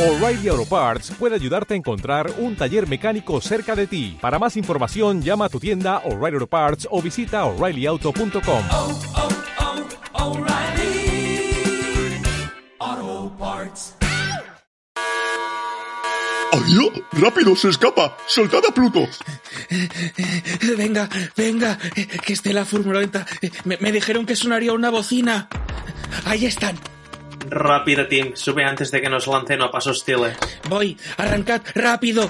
O'Reilly Auto Parts puede ayudarte a encontrar un taller mecánico cerca de ti. Para más información, llama a tu tienda O'Reilly Auto Parts o visita oreillyauto.com. oh, oh, O'Reilly Auto Parts. ¡Adiós! ¡Rápido! ¡Se escapa! ¡Soltad a Pluto! Venga, venga, que esté la furgoneta. Me, me dijeron que sonaría una bocina. Ahí están. Rápido, Tim. Sube antes de que nos lancen a pasos hostiles. Voy, arrancad, rápido.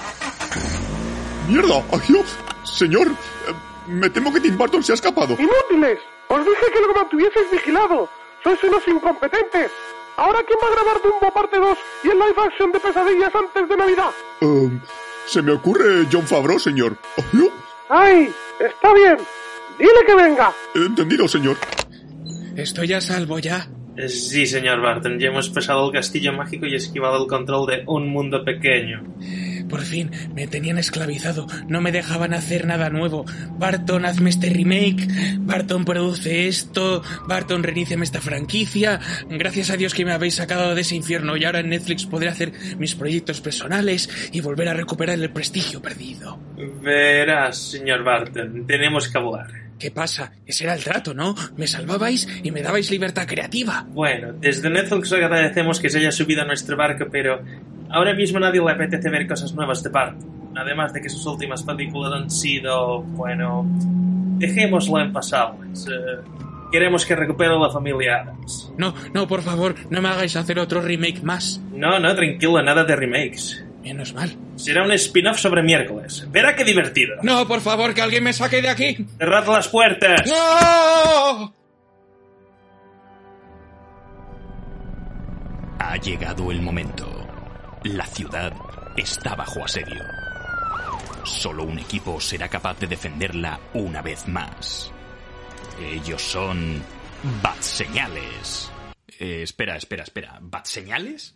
¡Mierda! ¡Adiós! Señor, eh, me temo que Tim Burton se ha escapado. ¡Inútiles! Os dije que lo mantuvieseis vigilado. Sois unos incompetentes. Ahora, ¿quién va a grabar Dumbo parte 2 y el live action de pesadillas antes de Navidad? Eh, se me ocurre John Favreau, señor. ¿Adiós? ¡Ay! Está bien. Dile que venga. Entendido, señor. Estoy a salvo ya. Sí, señor Barton. Ya hemos pasado el castillo mágico y esquivado el control de un mundo pequeño. Por fin, me tenían esclavizado. No me dejaban hacer nada nuevo. Barton, hazme este remake. Barton, produce esto. Barton, reiníciame esta franquicia. Gracias a Dios que me habéis sacado de ese infierno y ahora en Netflix podré hacer mis proyectos personales y volver a recuperar el prestigio perdido. Verás, señor Barton. Tenemos que hablar. ¿Qué pasa? Ese era el trato, ¿no? Me salvabais y me dabais libertad creativa. Bueno, desde Netflix agradecemos que se haya subido a nuestro barco, pero ahora mismo a nadie le apetece ver cosas nuevas de Barton. Además de que sus últimas películas han sido, bueno, dejémoslo en pasables. Eh, queremos que recupere la familia Adams. No, no, por favor, no me hagáis hacer otro remake más. No, no, tranquilo, nada de remakes. Menos mal. Será un spin-off sobre miércoles. Verá qué divertido. No, por favor, que alguien me saque de aquí. Cerrad las puertas. ¡No! Ha llegado el momento. La ciudad está bajo asedio. Solo un equipo será capaz de defenderla una vez más. Ellos son... Bat Señales. Eh, espera, espera, espera. ¿Bat Señales?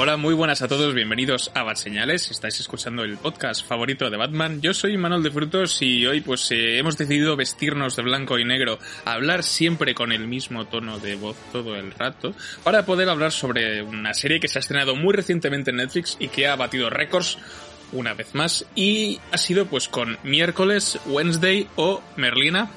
Hola, muy buenas a todos, bienvenidos a Bat Señales. Estáis escuchando el podcast favorito de Batman. Yo soy Manuel de Frutos y hoy pues eh, hemos decidido vestirnos de blanco y negro, hablar siempre con el mismo tono de voz todo el rato, para poder hablar sobre una serie que se ha estrenado muy recientemente en Netflix y que ha batido récords una vez más y ha sido pues con miércoles, Wednesday o Merlina,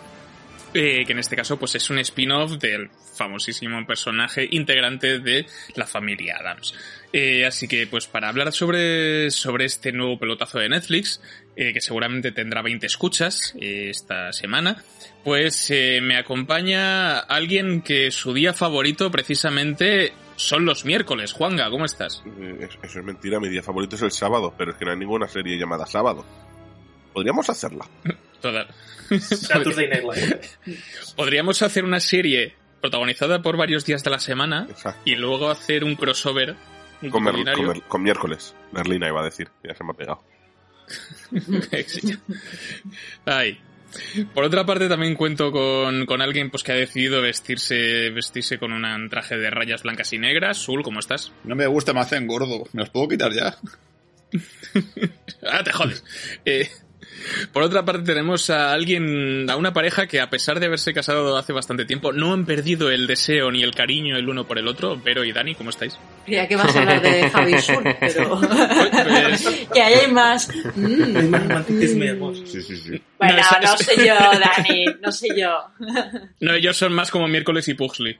eh, que en este caso pues es un spin-off del famosísimo personaje integrante de la familia Adams. Eh, así que pues para hablar sobre, sobre este nuevo pelotazo de Netflix, eh, que seguramente tendrá 20 escuchas esta semana, pues me acompaña alguien que su día favorito precisamente son los miércoles. Juanga, ¿cómo estás? Es- Eso es mentira, mi día favorito es el sábado, pero es que no hay ninguna serie llamada sábado. Podríamos hacerla. Toda... Saturday Night Live. Podríamos hacer una serie protagonizada por varios días de la semana Exacto. y luego hacer un crossover Con, Mer- con Mer- con miércoles. Merlina iba a decir. Ya se me ha pegado. Ay. Por otra parte, también cuento con, con alguien pues, que ha decidido vestirse, vestirse con un traje de rayas blancas y negras. Sul, ¿cómo estás? No me gusta, me hacen gordo. ¿Me los puedo quitar ya? ah, te jodes. Eh, por otra parte, tenemos a alguien, a una pareja que a pesar de haberse casado hace bastante tiempo, no han perdido el deseo ni el cariño el uno por el otro. Vero y Dani, ¿cómo estáis? Creía que vas a hablar de Javi Sur, pero... Pues- que ahí hay más. Mm. Hay más romanticismo y hermoso. Sí, sí, sí. Bueno, No, no sé yo, Dani, no sé yo. No, ellos son más como miércoles y Pugsley.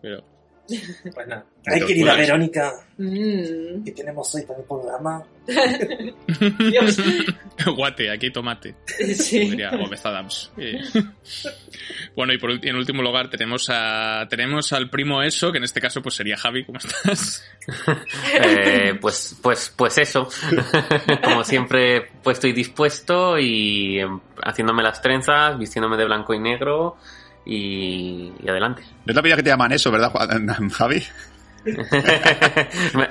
Pero... Bueno. Ay, querida Verónica. Mm. ¿Qué tenemos hoy para el programa? Dios. Guate, aquí hay tomate. Sí. Diría Gómez Adams. Eh, bueno, y por en último lugar tenemos a tenemos al primo eso, que en este caso pues sería Javi, ¿cómo estás? Eh, pues, pues, pues eso. Como siempre, puesto y dispuesto y em, haciéndome las trenzas, vistiéndome de blanco y negro y, y adelante. No es la vida que te llaman eso, ¿verdad, Juan- Javi?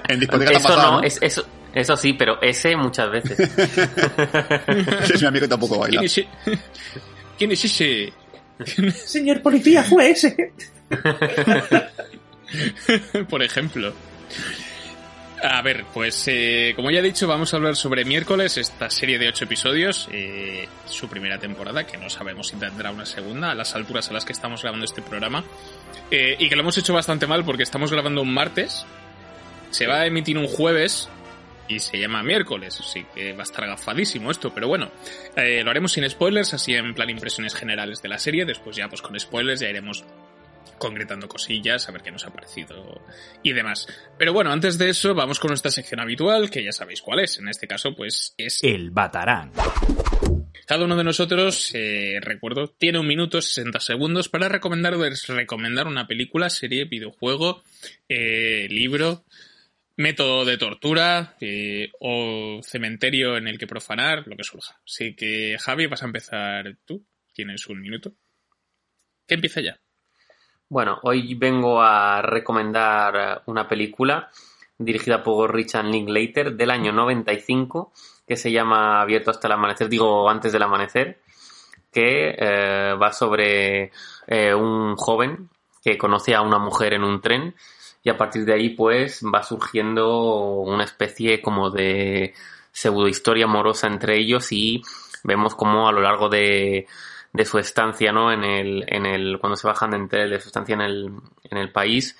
En discoteca eso pasado, no, ¿no? Es, eso, eso sí, pero ese muchas veces. Ese es mi amigo que tampoco baila. ¿Quién es, e- ¿Quién es ese? Señor policía, fue ese. Por ejemplo. A ver, pues eh, como ya he dicho, vamos a hablar sobre miércoles, esta serie de ocho episodios, eh, su primera temporada, que no sabemos si tendrá una segunda, a las alturas a las que estamos grabando este programa, eh, y que lo hemos hecho bastante mal porque estamos grabando un martes, se va a emitir un jueves y se llama miércoles, así que va a estar gafadísimo esto, pero bueno, eh, lo haremos sin spoilers, así en plan impresiones generales de la serie, después ya pues con spoilers ya iremos concretando cosillas, a ver qué nos ha parecido y demás. Pero bueno, antes de eso, vamos con nuestra sección habitual, que ya sabéis cuál es. En este caso, pues es El Batarán. cada uno de nosotros, eh, recuerdo, tiene un minuto 60 segundos para recomendar, recomendar una película, serie, videojuego, eh, libro, método de tortura eh, o cementerio en el que profanar, lo que surja. Así que, Javi, vas a empezar tú. Tienes un minuto. Que empieza ya. Bueno, hoy vengo a recomendar eh, una película dirigida por Richard Linklater del año 95 que se llama Abierto hasta el amanecer, digo antes del amanecer, que eh, va sobre eh, un joven que conoce a una mujer en un tren y a partir de ahí pues va surgiendo una especie como de pseudo historia amorosa entre ellos y vemos como a lo largo de, de su estancia, ¿no? En el, en el, cuando se bajan de entre de su estancia en el, en el país,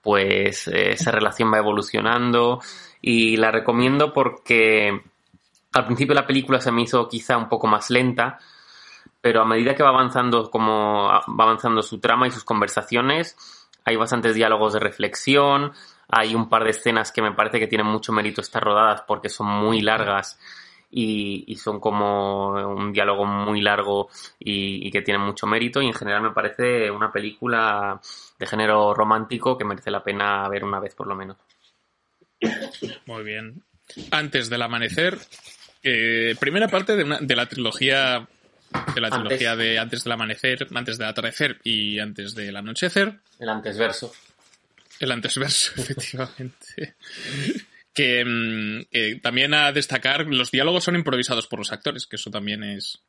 pues eh, esa relación va evolucionando y la recomiendo porque al principio la película se me hizo quizá un poco más lenta, pero a medida que va avanzando como va avanzando su trama y sus conversaciones, hay bastantes diálogos de reflexión, hay un par de escenas que me parece que tienen mucho mérito estar rodadas porque son muy largas y, y son como un diálogo muy largo y, y que tiene mucho mérito y en general me parece una película de género romántico que merece la pena ver una vez por lo menos. Muy bien. Antes del amanecer, eh, primera parte de, una, de la trilogía de la Antes. trilogía de antes del amanecer, antes del atardecer y antes del anochecer. El antesverso. El antesverso, efectivamente. Que, mm, que también a destacar, los diálogos son improvisados por los actores, que eso también es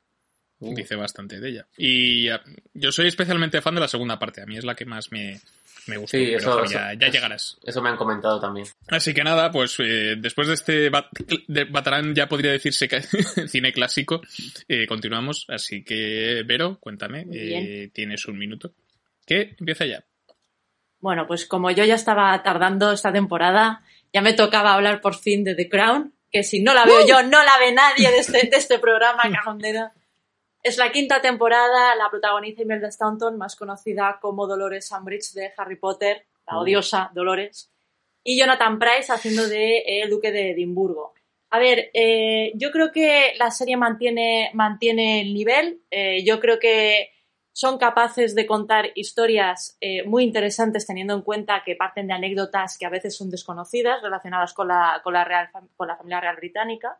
Uh. dice bastante de ella. Y ah, yo soy especialmente fan de la segunda parte, a mí es la que más me, me gustó, Sí, pero eso, Javi, eso- ya, llegarás. Eso me han comentado también. Así que nada, pues eh, después de este bat- de Batarán ya podría decirse que cine clásico, eh, continuamos. Así que, Vero, cuéntame, eh, tienes un minuto. ¿Qué? Empieza ya. Bueno, pues como yo ya estaba tardando esta temporada, ya me tocaba hablar por fin de The Crown, que si no la veo yo, no la ve nadie de este, de este programa, cajondera. Es la quinta temporada, la protagoniza Imelda Staunton, más conocida como Dolores Umbridge de Harry Potter, la odiosa Dolores, y Jonathan Price haciendo de eh, el duque de Edimburgo. A ver, eh, yo creo que la serie mantiene, mantiene el nivel, eh, yo creo que son capaces de contar historias eh, muy interesantes teniendo en cuenta que parten de anécdotas que a veces son desconocidas relacionadas con la, con la, real, con la familia real británica.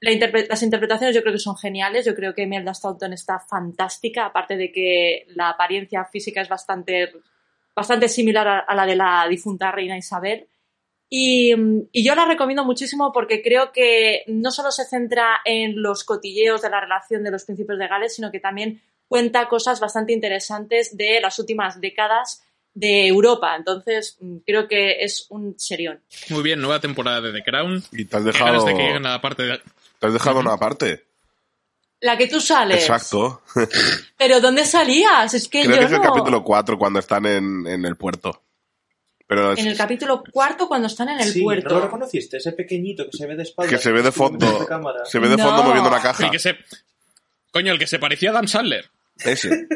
Las interpretaciones yo creo que son geniales, yo creo que Imelda Staunton está fantástica, aparte de que la apariencia física es bastante, bastante similar a, la de la difunta reina Isabel. Y, y yo la recomiendo muchísimo porque creo que no solo se centra en los cotilleos de la relación de los príncipes de Gales, sino que también cuenta cosas bastante interesantes de las últimas décadas de Europa. Entonces, mm, creo que es un serión. Muy bien, nueva temporada de The Crown. Y te has dejado, de que la parte de... te has dejado una parte. La que tú sales. Exacto. Pero ¿dónde salías? Es que Creo yo que es el no. capítulo 4 cuando están en, en el puerto. Pero En el capítulo cuarto cuando están en el sí, puerto. ¿no lo reconociste? Ese pequeñito que se ve de espaldas. que se ve de fondo. de. Se ve de No. fondo moviendo una caja. El que se... Coño, el que se parecía a Dan Sandler. Ese.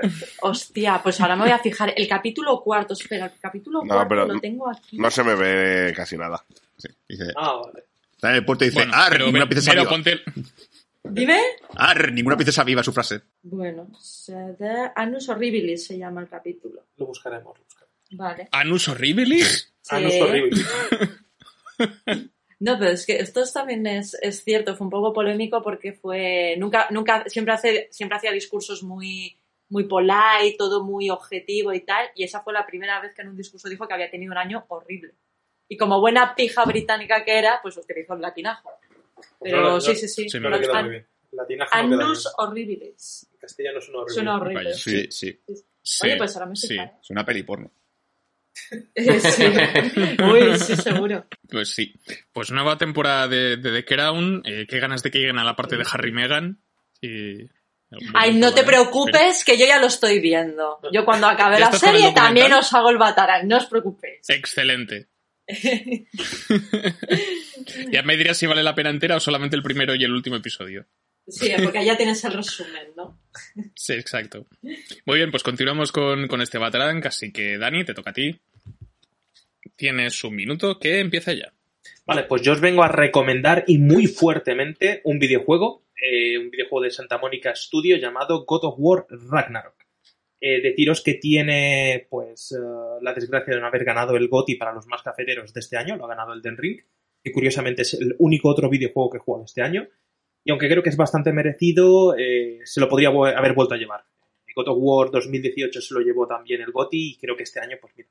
Hostia, pues ahora me voy a fijar. El capítulo cuarto, espera, el capítulo No, cuarto pero lo tengo aquí. No se me ve casi nada. Sí, dice, Ah, vale. está en el puerto y dice, Bueno, ¡ar! pero, ninguna princesa viva. ponte... el- Dime. ¡ar! Ninguna princesa viva su frase. Bueno, Anus Horribilis se llama el capítulo. Lo buscaremos, lo buscaremos. Vale. Anus Horribilis. Sí. horrible. No, pero es que esto también es, es cierto, fue un poco polémico porque fue. Nunca, nunca, siempre hace, siempre hacía discursos muy, muy polite, todo muy objetivo y tal. Y esa fue la primera vez que en un discurso dijo que había tenido un año horrible. Y como buena pija británica que era, pues utilizó el latinajo. Pero No, no, sí, sí, sí. sí, No me queda An- muy bien. Latinaje no queda Annus bien. horribilis. En castellano suena horrible. Suena horrible. Vaya, sí, sí. Oye, pues ahora me sí. Es una peli porno. sí. Uy, sí, seguro. Pues sí. Pues nueva temporada de, de The Crown. Eh, qué ganas de que lleguen a la parte de Harry y Meghan. Y... Ay, no te preocupes, que yo ya lo estoy viendo. Yo cuando acabe ¿Ya la serie también os hago el batarán, no os preocupéis. Excelente. ya me dirás si vale la pena entera o solamente el primero y el último episodio. Sí, porque ya tienes el resumen, ¿no? Sí, exacto. Muy bien, pues continuamos con, con este Batarang, así que Dani, te toca a ti. Tienes un minuto que empieza ya. Vale, pues yo os vengo a recomendar y muy fuertemente un videojuego, eh, un videojuego de Santa Mónica Studio llamado God of War Ragnarok. Eh, deciros que tiene pues eh, la desgracia de no haber ganado el GOTY para los más cafeteros de este año, lo ha ganado el Den Ring, que curiosamente es el único otro videojuego que he jugado este año. Y aunque creo que es bastante merecido, eh, se lo podría haber vuelto a llevar. God of War 2018 se lo llevó también el GOTY y creo que este año, pues mira,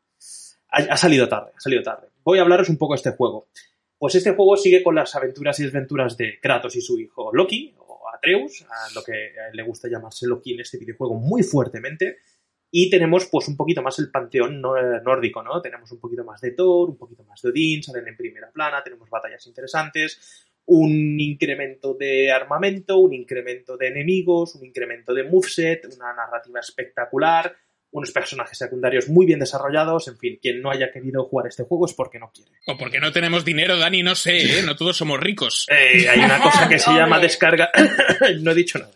ha, salido tarde, ha salido tarde. Voy a hablaros un poco de este juego. Pues este juego sigue con las aventuras y desventuras de Kratos y su hijo Loki, o Atreus, a lo que le gusta llamarse Loki en este videojuego muy fuertemente. Y tenemos pues un poquito más el panteón eh, nórdico, ¿no? Tenemos un poquito más de Thor, un poquito más de Odín, salen en primera plana, tenemos batallas interesantes, un incremento de armamento, un incremento de enemigos, un incremento de moveset, una narrativa espectacular, unos personajes secundarios muy bien desarrollados, en fin, quien no haya querido jugar este juego es porque no quiere. O porque no tenemos dinero, Dani, no sé, ¿eh? No todos somos ricos. Eh, hay una cosa que se llama descarga. no he dicho nada.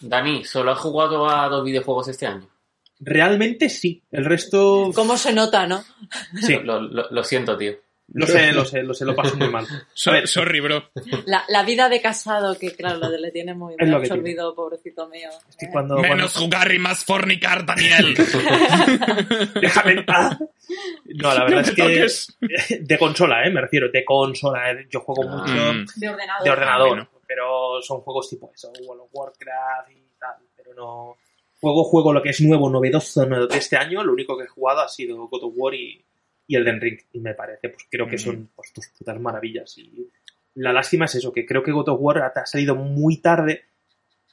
Dani, ¿solo has jugado a dos videojuegos este año? Realmente sí. El resto. ¿Cómo se nota, no? Sí. Lo, lo- lo siento, tío. Lo sé, lo sé, lo sé, lo paso muy mal. So- sorry, bro. La, la vida de casado, que claro, lo de le tiene muy que absorbido, pobrecito mío. es que cuando. cuando- Menos jugar y más fornicar, Daniel. Déjame en paz. No, la verdad No es que. toques. De consola, ¿eh? Me refiero, de consola. ¿eh? Yo juego mucho Mm. De ordenador. de ordenador, bueno. pero son juegos tipo eso, World of Warcraft y tal, pero no. Juego, juego lo que es nuevo, novedoso no, de este año, lo único que he jugado ha sido God of War y, y Elden Ring, y me parece, pues creo que son pues, dos putas maravillas. Y la lástima es eso, que creo que God of War ha salido muy tarde,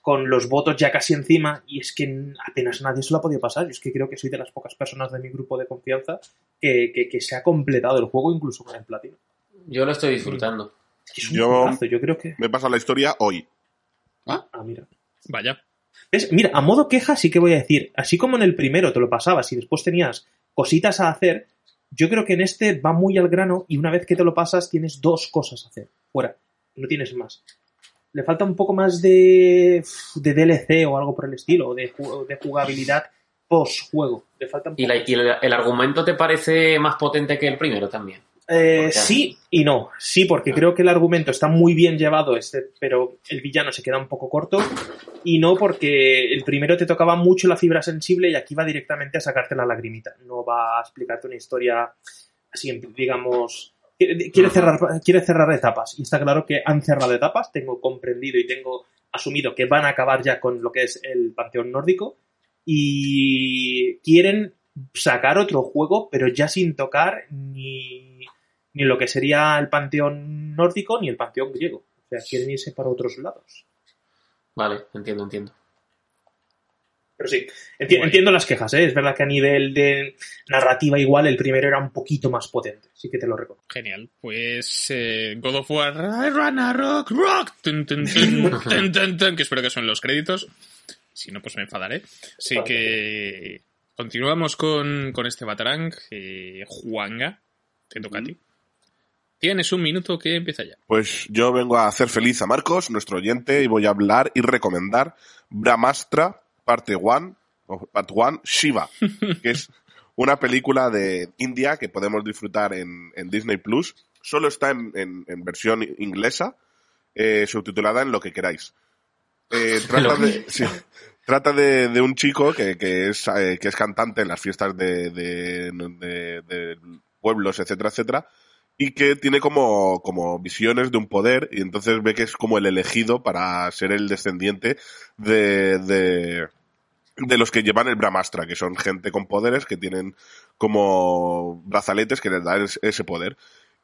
con los votos ya casi encima, y es que apenas nadie se lo ha podido pasar. Yo es que creo que soy de las pocas personas de mi grupo de confianza que, que- que se ha completado el juego incluso con el platino. Yo lo estoy disfrutando. Es un Yo- yo creo que... Me he pasado la historia hoy. Ah, mira. Vaya. ¿Ves? Mira, a modo queja sí que voy a decir, así como en el primero te lo pasabas y después tenías cositas a hacer, yo creo que en este va muy al grano y una vez que te lo pasas tienes dos cosas a hacer. Fuera. No tienes más. Le falta un poco más de, de DLC o algo por el estilo, o de, de jugabilidad post-juego. Le falta un ¿Y, poco. la- y el, el argumento te parece más potente que el primero también? Eh, sí y no. Sí, porque creo que el argumento está muy bien llevado, este, pero el villano se queda un poco corto. Y no porque el primero te tocaba mucho la fibra sensible y aquí va directamente a sacarte la lagrimita. No va a explicarte una historia así, digamos. Quiere cerrar, quiere cerrar etapas. Y está claro que han cerrado etapas. Tengo comprendido y tengo asumido que van a acabar ya con lo que es el panteón nórdico. Y quieren sacar otro juego, pero ya sin tocar ni, ni lo que sería el panteón nórdico ni el panteón griego. O sea, quieren irse para otros lados. Vale, entiendo, entiendo. Pero sí, enti- entiendo las quejas, ¿eh? Es verdad que a nivel de narrativa igual el primero era un poquito más potente. Sí que te lo reconozco. Genial. Pues eh, God of War, I run a rock, rock, tun, tun, tun, tun, tun, tun, que espero que son los créditos. Si no, pues me enfadaré. Así que continuamos con, con este Batarang. Eh, Juanga, te toca a ti. Tienes un minuto que empieza ya. Pues yo vengo a hacer feliz a Marcos, nuestro oyente, y voy a hablar y recomendar Brahmastra, parte 1, o part 1, Shiva, que es una película de India que podemos disfrutar en, en Disney Plus. Solo está en, en- en versión inglesa, eh, subtitulada en lo que queráis. Eh, trata de, sí, trata de, de un chico que, que es, eh, que es cantante en las fiestas de- de- de pueblos, etcétera, etcétera, y que tiene como, como visiones de un poder y entonces ve que es como el elegido para ser el descendiente de, de, de los que llevan el Brahmastra, que son gente con poderes que tienen como brazaletes que les dan es- ese poder.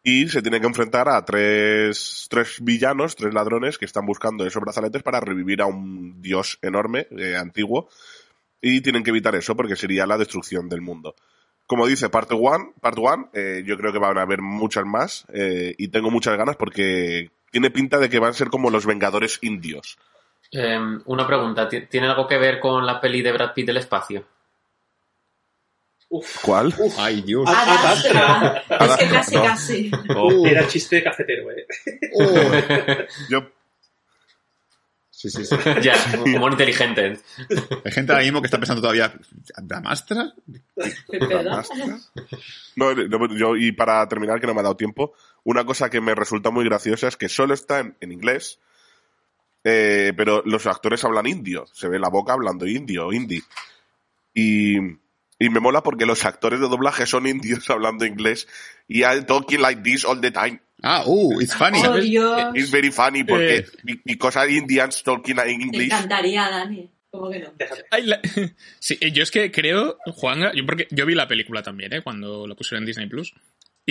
y se tiene que enfrentar a tres, tres villanos, tres ladrones que están buscando esos brazaletes para revivir a un dios enorme, eh, antiguo, y tienen que evitar eso porque sería la destrucción del mundo. Como dice Part 1, part one, eh, yo creo que van a haber muchas más eh, y tengo muchas ganas porque tiene pinta de que van a ser como los Vengadores indios. Eh, una pregunta, ¿ti- ¿tiene algo que ver con la peli de Brad Pitt del espacio? ¿Cuál? Ay, Dios. Adastra. Es Adastra, que casi, no. casi. Oh. Era chiste de cafetero, eh. Yo, Sí, sí, sí. Ya, humor inteligente. Hay gente ahora mismo que está pensando todavía, ¿Bramastra? Basta. No, no, yo, y para terminar, que no me ha dado tiempo, una cosa que me resulta muy graciosa es que solo está en, en inglés, eh, pero los actores hablan indio, se ve la boca hablando indio, hindi. Y, y me mola porque los actores de doblaje son indios hablando inglés y I'm talking like this all the time. Ah, uh, it's funny. Oh, Dios. It's very funny porque Eh. be- because are Indians talking in Me English. encantaría, Dani. ¿Cómo que no? Déjate. Ay, la- Sí, eh, yo es que creo, Juanga, yo porque yo vi la película también, ¿eh? Cuando la pusieron en Disney Plus.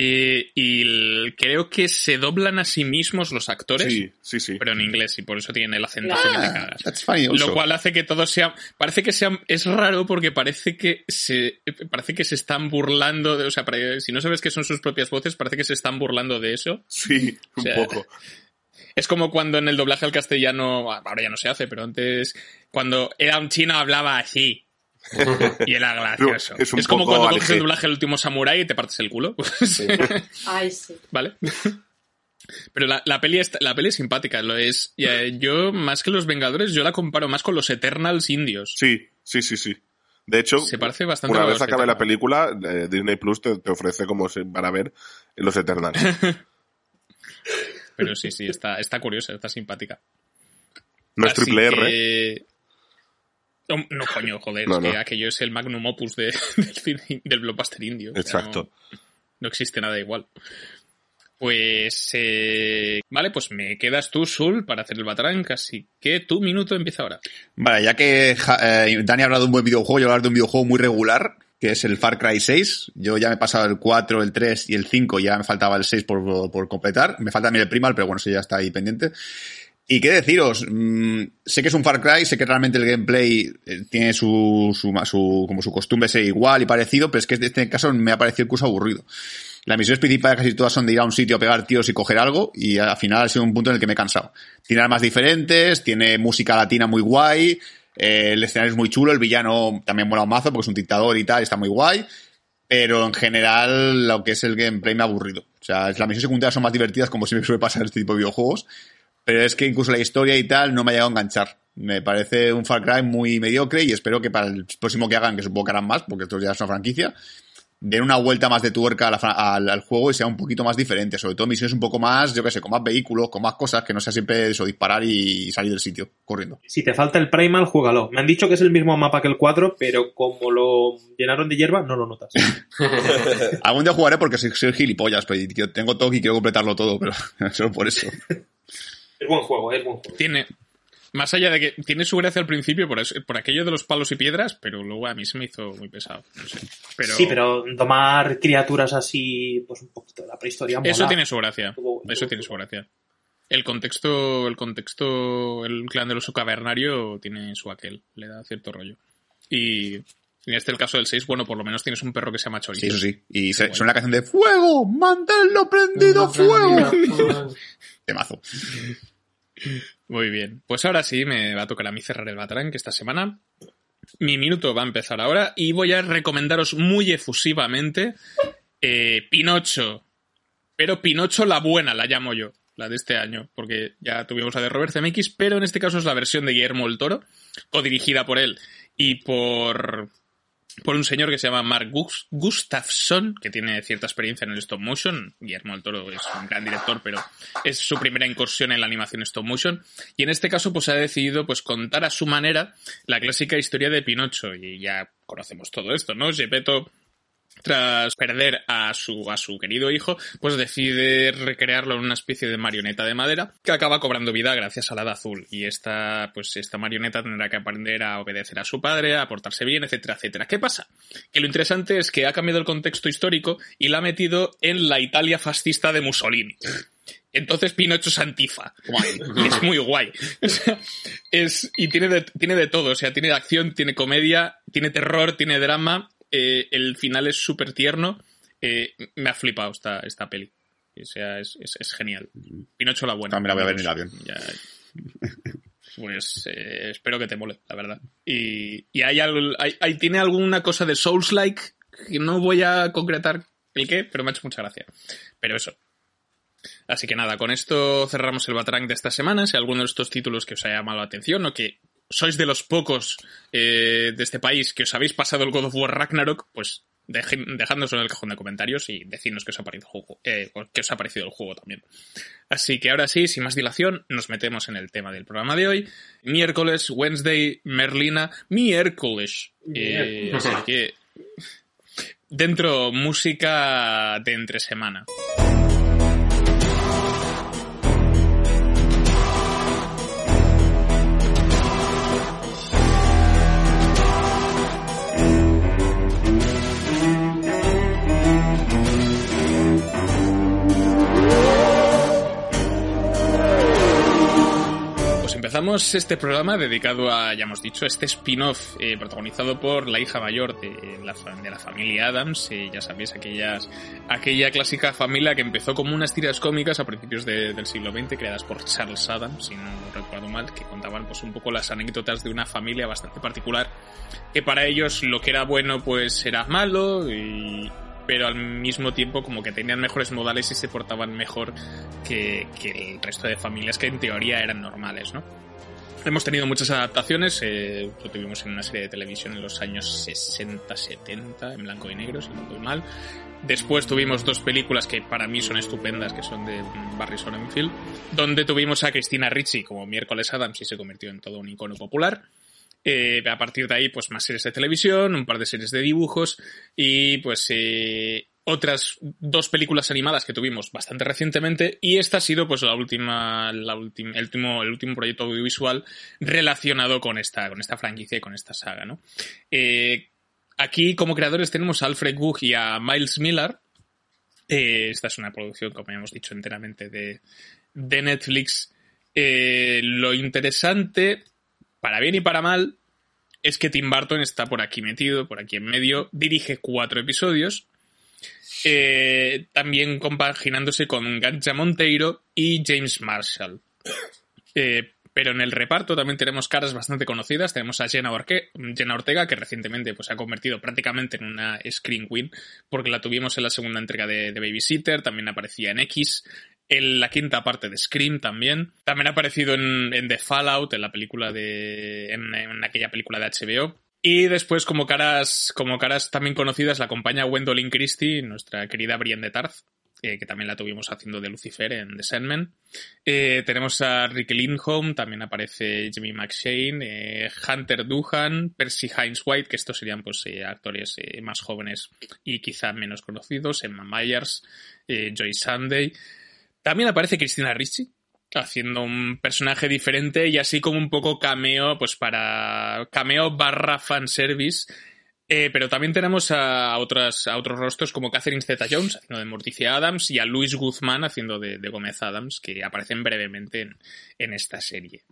Y, y el- creo que se doblan a sí mismos los actores, Sí, sí, sí. pero en inglés, y por eso tienen el acento que Ah, cagas. that's funny also. Lo cual hace que todo sea. Parece que sea. Es raro porque parece que se. Parece que se están burlando de. O sea, si no sabes que son sus propias voces, parece que se están burlando de eso. Sí, un O sea, poco. Es como cuando en el doblaje al castellano. Ahora ya no se hace, pero antes. Cuando era un chino hablaba así. Y era gracioso. Es como cuando coges el doblaje del último samurái y te partes el culo. Ay, sí. ¿Vale? Pero la, la peli está- la peli es simpática, lo es. Eh, yo, más que los Vengadores, yo la comparo más con los Eternals indios. Sí, sí, sí, sí. De hecho, Se parece bastante una vez acabe la película, eh, Disney Plus te, te ofrece como para ver los Eternals. Pero sí, sí, está, está curiosa, está simpática. No es triple R. que- No, no, coño, joder, No, es que aquello es el magnum opus de- del, cine- del blockbuster indio. o sea, Exacto. no, existe nada igual. Pues, eh, vale, pues me quedas tú, Sul, para hacer el Batarang, así que tu minuto empieza ahora. Vale, ya que eh, Dani ha hablado de un buen videojuego, yo voy a hablar de un videojuego muy regular, que es el Far Cry 6. Yo ya me he pasado el 4, el 3 y el 5, ya me faltaba el 6 por, por completar. Me falta también el Primal, pero bueno, eso ya está ahí pendiente. Y qué deciros, mm, sé que es un Far Cry, sé que realmente el gameplay eh, tiene su, su, su- como su costumbre ser igual y parecido, pero es que en este caso me ha parecido el curso aburrido. Las misiones principales casi todas son de ir a un sitio a pegar tíos y coger algo, y al final ha sido un punto en el que me he cansado. Tiene armas diferentes, tiene música latina muy guay, eh, el escenario es muy chulo, el villano también mola un mazo porque es un dictador y tal, está muy guay, pero en general lo que es el gameplay me ha aburrido. O sea, las misiones secundarias son más divertidas como siempre suele pasar en este tipo de videojuegos, pero es que incluso la historia y tal no me ha llegado a enganchar. Me parece un Far Cry muy mediocre y espero que para el próximo que hagan, que supongo que harán más, porque esto ya es una franquicia, den una vuelta más de tuerca a la fra- al, al juego y sea un poquito más diferente. Sobre todo misiones un poco más, yo qué sé, con más vehículos, con más cosas, que no sea siempre eso, disparar y salir del sitio corriendo. Si te falta el Primal, juégalo. Me han dicho que es el mismo mapa que el 4, pero como lo llenaron de hierba, no lo notas. Algún día jugaré porque soy, soy gilipollas, pero yo tengo todo y quiero completarlo todo, pero solo por eso. Es buen juego, es buen juego. Tiene, más allá de que tiene su gracia al principio por, eso- por aquello de los palos y piedras, pero luego a mí se me hizo muy pesado. No sé. Pero, Sí, pero domar criaturas así, pues un poquito de la prehistoria mola. eso tiene su gracia. Eso tiene su gracia. El contexto, el contexto, el clan del oso cavernario tiene su aquel, le da cierto rollo. Y en este el caso del 6, bueno, por lo menos tienes un perro que se llama Chorizo. Sí, eso sí. Y se- suena la canción de ¡Fuego! ¡Manténlo prendido, fuego! Temazo. Muy bien. Pues ahora sí, me va a tocar a mí cerrar el Batarán, que esta semana mi minuto va a empezar ahora y voy a recomendaros muy efusivamente eh, Pinocho. Pero Pinocho la buena, la llamo yo, la de este año, porque ya tuvimos la de Robert Zemeckis, pero en este caso es la versión de Guillermo el Toro, codirigida por él y por, por un señor que se llama Mark Gus- Gustafsson, que tiene cierta experiencia en el stop motion. Guillermo el Toro es un gran director, pero es su primera incursión en la animación stop motion. Y en este caso, pues ha decidido pues contar a su manera la clásica historia de Pinocho. Y ya conocemos todo esto, ¿no? Gepetto tras perder a su, a su querido hijo, pues decide recrearlo en una especie de marioneta de madera que acaba cobrando vida gracias a la hada azul. Y esta, pues esta marioneta tendrá que aprender a obedecer a su padre, a portarse bien, etcétera, etcétera. ¿Qué pasa? Que lo interesante es que ha cambiado el contexto histórico y la ha metido en la Italia fascista de Mussolini. Entonces Pinocho es antifa. Es muy guay. O sea, es, y tiene de, tiene de todo. O sea, tiene acción, tiene comedia, tiene terror, tiene drama. Eh, el final es súper tierno. Eh, me ha flipado esta, esta peli. O sea, es, es, es genial. Pinocho la buena. También la voy a ver en el avión. Ya- pues eh, espero que te mole, la verdad. Y, y hay, algo- hay, hay- tiene alguna cosa de Souls-like que no voy a concretar el qué, pero me ha hecho mucha gracia. Pero eso. Así que nada, con esto cerramos el Batrang de esta semana. Si alguno de estos títulos que os haya llamado la atención o que sois de los pocos eh, de este país que os habéis pasado el God of War Ragnarok, pues dejadnoslo en el cajón de comentarios y decidnos qué os ha parecido el juego, eh, qué os ha parecido el juego también. Así que ahora sí, sin más dilación, nos metemos en el tema del programa de hoy. Miércoles, Wednesday, Merlina, miércoles. Eh, así que dentro música de entre semana. Empezamos este programa dedicado a, ya hemos dicho, este spin-off eh, protagonizado por la hija mayor de la, de la familia Adams. eh, ya sabéis, aquellas, aquella clásica familia que empezó como unas tiras cómicas a principios de- del siglo XX, creadas por Charles Adams, si no recuerdo mal, que contaban pues un poco las anécdotas de una familia bastante particular, que para ellos lo que era bueno pues era malo y pero al mismo tiempo como que tenían mejores modales y se portaban mejor que, el resto de familias que en teoría eran normales, ¿no? Hemos tenido muchas adaptaciones, eh, lo tuvimos en una serie de televisión en los años 60-70, en blanco y negro, si no estoy mal. Después tuvimos dos películas que para mí son estupendas, que son de Barry Sonnenfeld, donde tuvimos a Christina Ricci como miércoles Adams y se convirtió en todo un icono popular. Eh, a partir de ahí, pues más series de televisión, un par de series de dibujos y pues eh, otras dos películas animadas que tuvimos bastante recientemente y esta ha sido pues la última, la última el, último, el último proyecto audiovisual relacionado con esta, con esta franquicia y con esta saga, ¿no? Eh, aquí como creadores tenemos a Alfred Wood y a Miles Miller. Esta es una producción, como ya hemos dicho, enteramente de, de Netflix. Lo interesante, para bien y para mal, es que Tim Burton está por aquí metido, por aquí en medio, dirige cuatro episodios, eh, también compaginándose con Ganja Monteiro y James Marshall. Eh, pero en el reparto también tenemos caras bastante conocidas. Tenemos a Jenna, Orque- Jenna Ortega, que recientemente pues, se ha convertido prácticamente en una Screen Queen, porque la tuvimos en la segunda entrega de, de Babysitter, también aparecía en X, en la quinta parte de Scream también. También ha aparecido en, The Fallout, en la película de. en, aquella película de HBO. Y después, como caras, como caras también conocidas, la acompaña Gwendolyn Christie, nuestra querida Brienne de Tarth, eh, que también la tuvimos haciendo de Lucifer en The Sandman. Eh, tenemos a Rick Lindholm, también aparece Jimmy McShane, eh, Hunter Duhan, Percy Hines White, que estos serían pues actores más jóvenes y quizá menos conocidos, Emma Myers, Joy Sunday. También aparece Cristina Ricci, haciendo un personaje diferente y así como un poco cameo, pues para cameo barra fanservice. Eh, pero también tenemos a, a otros rostros como Catherine Zeta-Jones haciendo de Morticia Adams y a Luis Guzmán haciendo de, de Gómez Adams, que aparecen brevemente en, en esta serie.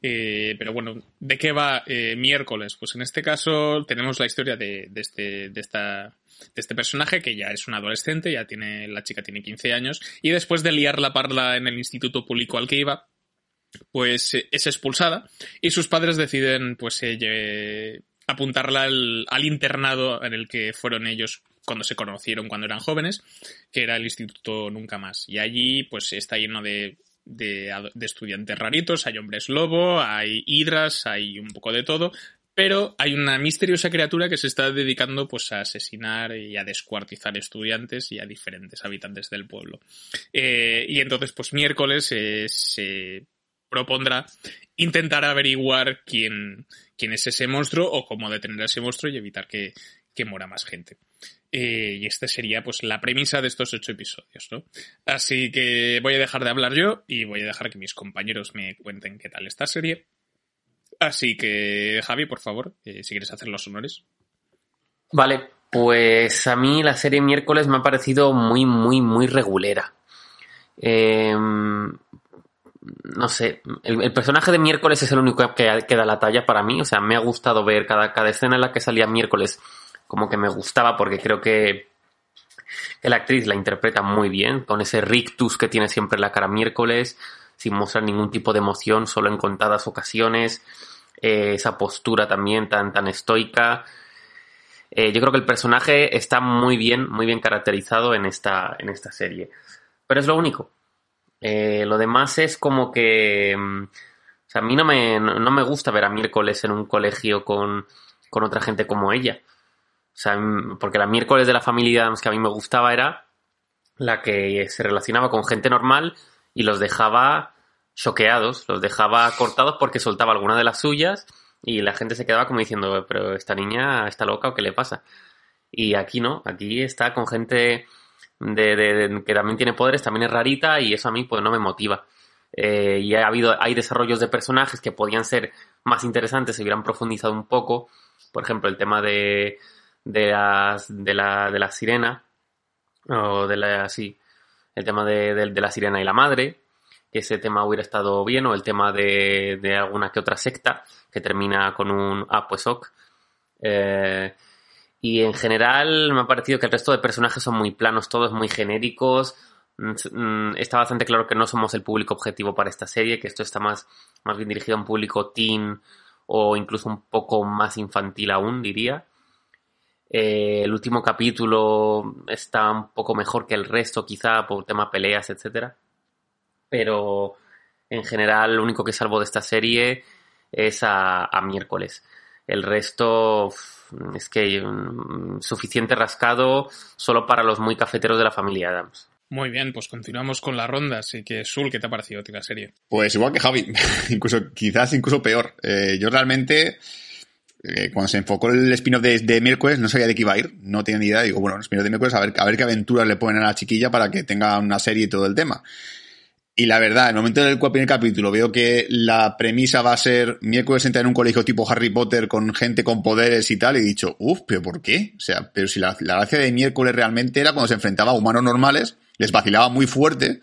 Eh, pero bueno, ¿de qué va eh, miércoles? Pues en este caso tenemos la historia de, este, de, esta, de este personaje que ya es un adolescente, ya tiene, la chica tiene 15 años, y después de liar la parla en el instituto público al que iba, pues eh, es expulsada y sus padres deciden pues apuntarla al, al internado en el que fueron ellos cuando se conocieron cuando eran jóvenes, que era el Instituto Nunca Más. Y allí pues está lleno de, de, estudiantes raritos, hay hombres lobo, hay hidras, hay un poco de todo, pero hay una misteriosa criatura que se está dedicando pues a asesinar y a descuartizar estudiantes y a diferentes habitantes del pueblo. Eh, y entonces pues miércoles eh, se propondrá intentar averiguar quién, quién es ese monstruo o cómo detener a ese monstruo y evitar que, que muera más gente. Eh, y esta sería pues la premisa de estos ocho episodios, ¿no? Así que voy a dejar de hablar yo y voy a dejar que mis compañeros me cuenten qué tal esta serie. Así que, Javi, por favor, eh, si quieres hacer los honores. Vale, pues a mí la serie miércoles me ha parecido muy, muy, muy regulera. Eh, no sé, el, personaje de miércoles es el único que, que da la talla para mí. O sea, me ha gustado ver cada, cada escena en la que salía miércoles como que me gustaba porque creo que, que la actriz la interpreta muy bien, con ese rictus que tiene siempre la cara miércoles, sin mostrar ningún tipo de emoción, solo en contadas ocasiones, eh, esa postura también tan, tan estoica. Eh, yo creo que el personaje está muy bien, muy bien caracterizado en esta, en esta serie. Pero es lo único. Eh, lo demás es como que... mm, O sea, a mí no me, no me gusta ver a miércoles en un colegio con, con otra gente como ella. O sea, porque la miércoles de la familia que a mí me gustaba era la que se relacionaba con gente normal y los dejaba choqueados, los dejaba cortados porque soltaba alguna de las suyas y la gente se quedaba como diciendo, pero esta niña está loca o qué le pasa. Y aquí no, aquí está con gente de, de- de- que también tiene poderes, también es rarita y eso a mí pues no me motiva. Eh, y ha habido, hay desarrollos de personajes que podían ser más interesantes si hubieran profundizado un poco. Por ejemplo, el tema de, de, las, de, la, de la sirena, o de la, sí, el tema de, de- de la sirena y la madre, que ese tema hubiera estado bien, o el tema de, de alguna que otra secta, que termina con un, ah, pues ok. Eh, y en general me ha parecido que el resto de personajes son muy planos, todos muy genéricos. Mm, mm, Está bastante claro que no somos el público objetivo para esta serie, que esto está más, más bien dirigido a un público teen o incluso un poco más infantil aún, diría. Eh, el último capítulo está un poco mejor que el resto, quizá por tema peleas, etcétera. Pero en general, lo único que salvo de esta serie es a, a miércoles. El resto es que suficiente rascado solo para los muy cafeteros de la familia Adams. Muy bien, pues continuamos con la ronda. Así que, Sul, ¿qué te ha parecido a ti la serie? Pues igual que Javi, incluso, quizás incluso peor. Eh, yo realmente, eh, cuando se enfocó el spin-off de, de miércoles, no sabía de qué iba a ir, no tenía ni idea. Digo, bueno, el spin-off de miércoles, a ver, a ver qué aventuras le ponen a la chiquilla para que tenga una serie y todo el tema. Y la verdad, en el momento del primer capítulo veo que la premisa va a ser miércoles entra en un colegio tipo Harry Potter con gente con poderes y tal, y he dicho, uff, pero ¿por qué? O sea, pero si la, gracia de miércoles realmente era cuando se enfrentaba a humanos normales, les vacilaba muy fuerte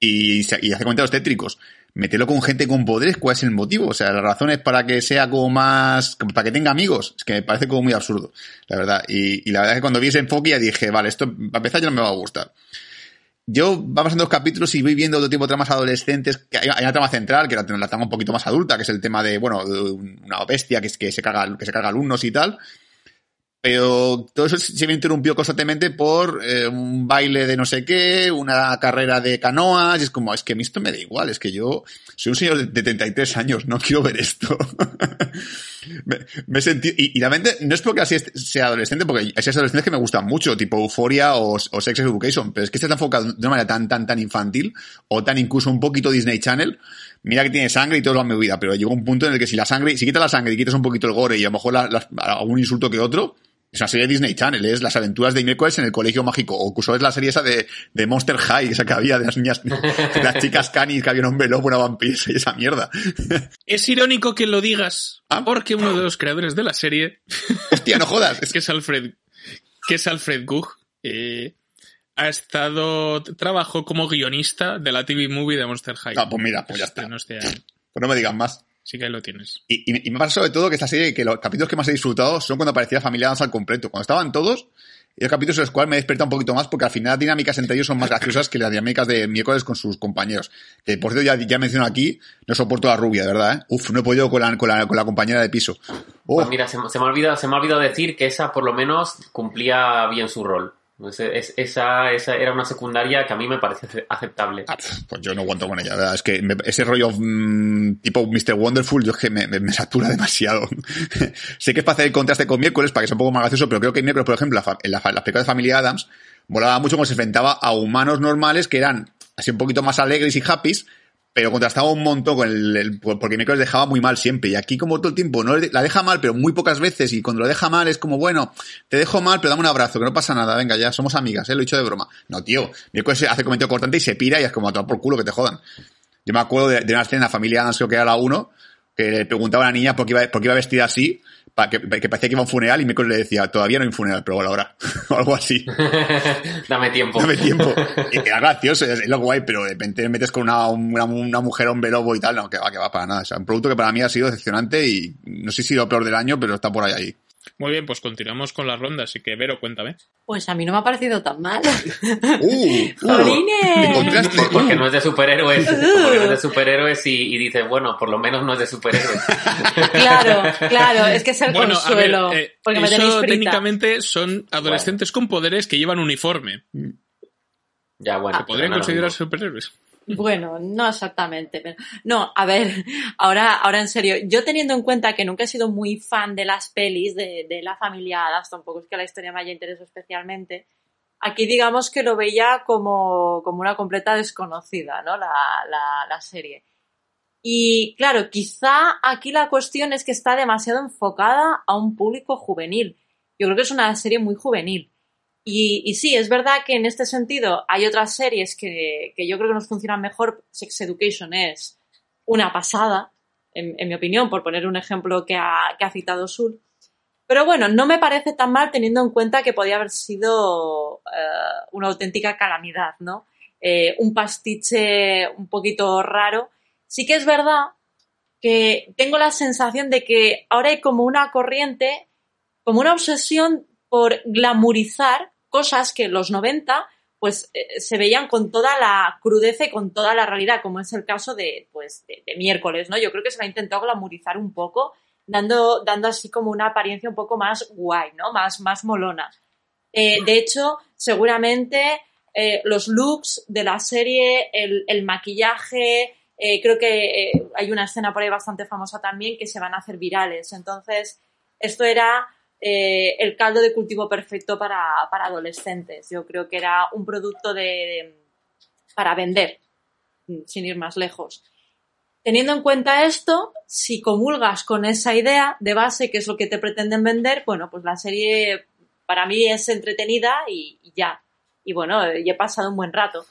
y, se- y hace comentarios tétricos. Meterlo con gente con poderes, ¿cuál es el motivo? O sea, la razón es para que sea como más, para que tenga amigos. Es que me parece como muy absurdo, la verdad. Y, y la verdad es que cuando vi ese enfoque ya dije, vale, esto para empezar ya no me va a gustar. Yo va pasando dos capítulos y voy viendo otro tipo de tramas adolescentes. Hay, una trama central, que la, la trama un poquito más adulta, que es el tema de, bueno, una bestia que, que se carga, que se carga alumnos y tal. Pero todo eso se me interrumpió constantemente por eh, un baile de no sé qué, una carrera de canoas, y es como, es que a mí esto me da igual, es que yo soy un señor de, de 33 años, no quiero ver esto. me, me sentí, y, realmente no es porque así sea adolescente, porque hay adolescentes que me gustan mucho, tipo Euphoria o, o Sex Education, pero es que este está enfocado de una manera tan, tan, tan infantil, o tan incluso un poquito Disney Channel, mira que tiene sangre y todo lo han vida, pero llega un punto en el que si la sangre, si quitas la sangre y quitas un poquito el gore y a lo mejor la- las- algún insulto que otro, es una serie de Disney Channel, es las aventuras de miércoles en el colegio mágico, o incluso es la serie esa de, de Monster High, esa que había de las niñas, de las chicas canis, que había un hombre lobo, una vampiresa y esa mierda. Es irónico que lo digas, Ah. porque uno de los creadores de la serie, Hostia, no jodas. que es Alfred, que es Alfred Gug, eh, ha estado, trabajó como guionista de la TV movie de Monster High. Ah, pues mira, pues ya está. No este Pues no me digan más. Sí que ahí lo tienes. Y, y- y me pasa sobre todo que esta serie, que los capítulos que más he disfrutado son cuando aparecía Familia Adams al completo. Cuando estaban todos, y los capítulos en los cuales me desperta un poquito más porque al final las dinámicas entre ellos son más graciosas que las dinámicas de miércoles con sus compañeros. Que por cierto, ya, ya menciono aquí, no soporto a la rubia, de verdad, ¿eh? Uf, no he podido con la, con la, con la compañera de piso. Oh, Pues mira, se, se me ha olvidado, se me ha olvidado decir que esa por lo menos cumplía bien su rol. Es- es- esa, esa era una secundaria que a mí me parece ace- aceptable. ah, pues yo no aguanto con ella, la verdad. Es que ese rollo mm, tipo Mr. Wonderful, yo es que me, me- satura demasiado. sé que es para hacer el contraste con miércoles, para que sea un poco más gracioso, pero creo que miércoles, por ejemplo, en la, películas de Familia Adams, molaba mucho cuando se enfrentaba a humanos normales que eran así un poquito más alegres y happy, pero contrastaba un montón con el, el- porque miércoles dejaba muy mal siempre. Y aquí como todo el tiempo, no la deja mal, pero muy pocas veces. Y cuando lo deja mal es como, bueno, te dejo mal, pero dame un abrazo, que no pasa nada, venga, ya somos amigas, ¿eh? lo he dicho de broma. No, tío, miércoles hace comentario cortante y se pira y es como a por culo que te jodan. Yo me acuerdo de, una escena en la que era la 1, que le preguntaba a la niña por qué iba, por qué iba vestida así, pa- que, que parecía que iba a un funeral y miércoles le decía, todavía no hay un funeral, pero bueno, ahora. o algo así. Dame tiempo. Dame tiempo. Y era gracioso, es, es lo guay, pero de repente me metes con una, una, una mujer hombre lobo y tal, no, que va, que va para nada. O sea, un producto que para mí ha sido decepcionante y no sé si lo peor del año, pero está por ahí ahí. Muy bien, pues continuamos con la ronda, así que Vero, cuéntame. Pues a mí no me ha parecido tan mal. ¡Uh! ¡Jolines! Contraste. Porque no es de superhéroes. Porque no es de superhéroes y, y dices, bueno, por lo menos no es de superhéroes. Claro, claro, es que es el Bueno, a consuelo. ver, eh, porque me tenéis eso frita. técnicamente son adolescentes con poderes que llevan uniforme. Ya, bueno. que podrían no mismo. superhéroes. Bueno, no exactamente. pero- No, a ver, ahora, ahora en serio, yo teniendo en cuenta que nunca he sido muy fan de las pelis de, de la familia Adams, tampoco es que la historia me haya interesado especialmente, aquí digamos que lo veía como, como una completa desconocida, ¿no? La, la, la serie. Y claro, quizá aquí la cuestión es que está demasiado enfocada a un público juvenil. Yo creo que es una serie muy juvenil. Y, sí, es verdad que en este sentido hay otras series que, yo creo que nos funcionan mejor. Sex Education es una pasada, en, mi opinión, por poner un ejemplo que ha, citado Sul. Pero bueno, no me parece tan mal teniendo en cuenta que podía haber sido eh, una auténtica calamidad, ¿no? Eh, un pastiche un poquito raro. Sí que es verdad que tengo la sensación de que ahora hay como una corriente, como una obsesión por glamorizar cosas que en los 90 pues eh, se veían con toda la crudeza y con toda la realidad, como es el caso de, pues, de, miércoles, ¿no? Yo creo que se la ha intentado glamorizar un poco, dando, dando así como una apariencia un poco más guay, ¿no? Más, más molona. Eh, de hecho, seguramente eh, los looks de la serie, el, maquillaje, creo que hay una escena por ahí bastante famosa también que se van a hacer virales. Entonces, esto era eh, el caldo de cultivo perfecto para, para adolescentes. Yo creo que era un producto de, para vender, mm, sin ir más lejos. Teniendo en cuenta esto, si comulgas con esa idea de base, que es lo que te pretenden vender, bueno, pues la serie para mí es entretenida y, y ya. Y bueno, eh, y he pasado un buen rato.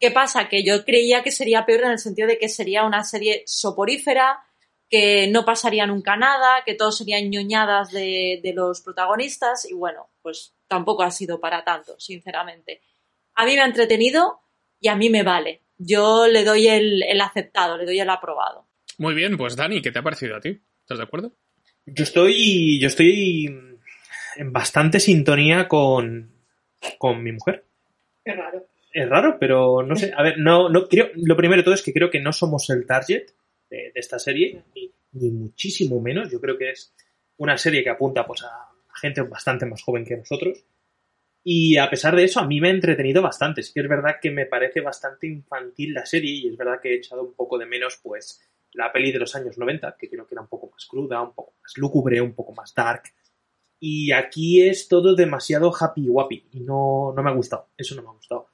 ¿Qué pasa? Que yo creía que sería peor en el sentido de que sería una serie soporífera, que no pasaría nunca nada, que todo serían ñoñadas de, de los protagonistas y bueno, pues tampoco ha sido para tanto, sinceramente. A mí me ha entretenido y a mí me vale. Yo le doy el, el aceptado, le doy el aprobado. Muy bien, pues Dani, ¿qué te ha parecido a ti? ¿Estás de acuerdo? Yo estoy, yo estoy en bastante sintonía con, con mi mujer. Qué raro. Es raro, pero no sé. A ver, no, no creo. Lo primero de todo es que creo que no somos el target de, esta serie, ni, ni muchísimo menos. Yo creo que es una serie que apunta pues a gente bastante más joven que nosotros. Y a pesar de eso, a mí me ha entretenido bastante. Sí que es verdad que me parece bastante infantil la serie y es verdad que he echado un poco de menos, pues, la peli de los años 90, que creo que era un poco más cruda, un poco más lúgubre, un poco más dark. Y aquí es todo demasiado happy guapi y no, no me ha gustado. Eso no me ha gustado.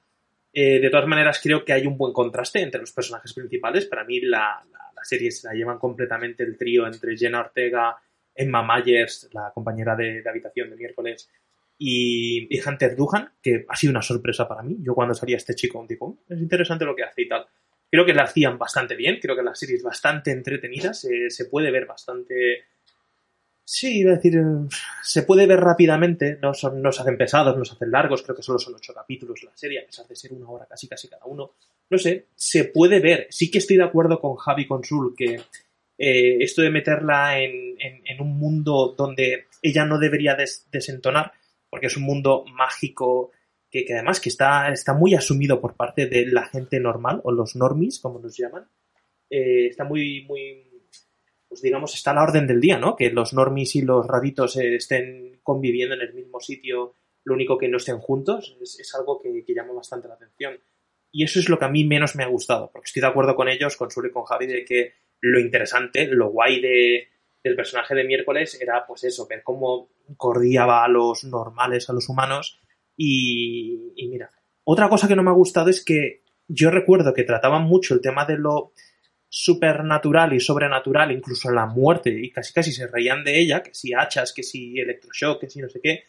Eh, de todas maneras, creo que hay un buen contraste entre los personajes principales. Para mí, la, la- la serie se la llevan completamente el trío entre Jenna Ortega, Emma Myers, la compañera de, habitación de miércoles, y, y Hunter Duhan, que ha sido una sorpresa para mí. Yo cuando salía este chico, digo, "Mm, es interesante lo que hace y tal. Creo que la hacían bastante bien, creo que la serie es bastante entretenida, se, puede ver bastante... Sí, iba a decir, eh, se puede ver rápidamente, no, son, no se hacen pesados, no se hacen largos, creo que solo son ocho capítulos la serie, a pesar de ser una hora casi casi cada uno. No sé, se puede ver. Sí que estoy de acuerdo con Javi Consul que eh, esto de meterla en, en- un mundo donde ella no debería des- desentonar, porque es un mundo mágico que, que además que está, está muy asumido por parte de la gente normal, o los normies, como nos llaman. Eh, está muy, muy, pues digamos, está a la orden del día, ¿no? Que los normies y los raritos eh, estén conviviendo en el mismo sitio, lo único que no estén juntos, es, es algo que, que llama bastante la atención. Y eso es lo que a mí menos me ha gustado, porque estoy de acuerdo con ellos, con Suri y con Javi, de que lo interesante, lo guay de, del personaje de miércoles era, pues eso, ver cómo cordiaba a los normales, a los humanos. Y, y mira, otra cosa que no me ha gustado es que yo recuerdo que trataban mucho el tema de lo supernatural y sobrenatural, incluso la muerte, y casi casi se reían de ella, que si hachas, que si electroshock, que si no sé qué.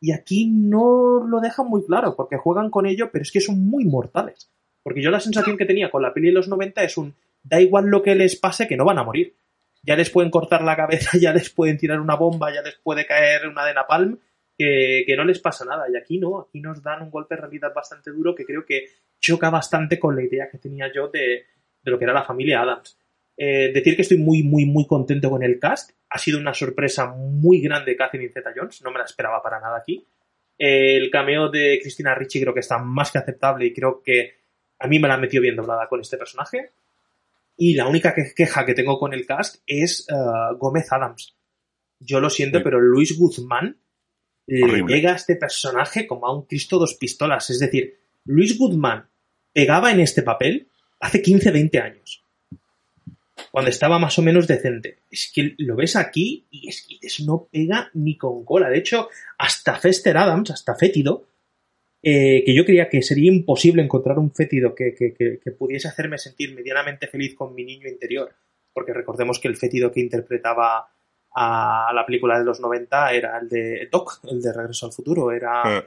Y aquí no lo dejan muy claro, porque juegan con ello, pero es que son muy mortales. Porque yo la sensación que tenía con la peli de los 90 es un da igual lo que les pase, que no van a morir. Ya les pueden cortar la cabeza, ya les pueden tirar una bomba, ya les puede caer una de napalm, que, que no les pasa nada. Y aquí no, aquí nos dan un golpe de realidad bastante duro que creo que choca bastante con la idea que tenía yo de, de lo que era la familia Adams. Eh, decir que estoy muy, muy, muy contento con el cast. Ha sido una sorpresa muy grande Catherine Zeta Jones. No me la esperaba para nada aquí. El cameo de Cristina Ricci creo que está más que aceptable y creo que a mí me la metido bien doblada con este personaje. Y la única que- queja que tengo con el cast es eh, Gómez Adams. Yo lo siento, Sí. pero Luis Guzmán le llega a este personaje como a un Cristo dos pistolas. Es decir, Luis Guzmán pegaba en este papel hace 15, 20 años. Cuando estaba más o menos decente. Es que lo ves aquí y es que no pega ni con cola. De hecho, hasta Fester Adams, hasta Fétido, eh, que yo creía que sería imposible encontrar un fétido que, que- que- que pudiese hacerme sentir medianamente feliz con mi niño interior. Porque recordemos que el fétido que interpretaba a la película de los 90 era el de Doc, el de Regreso al Futuro. Era. Eh,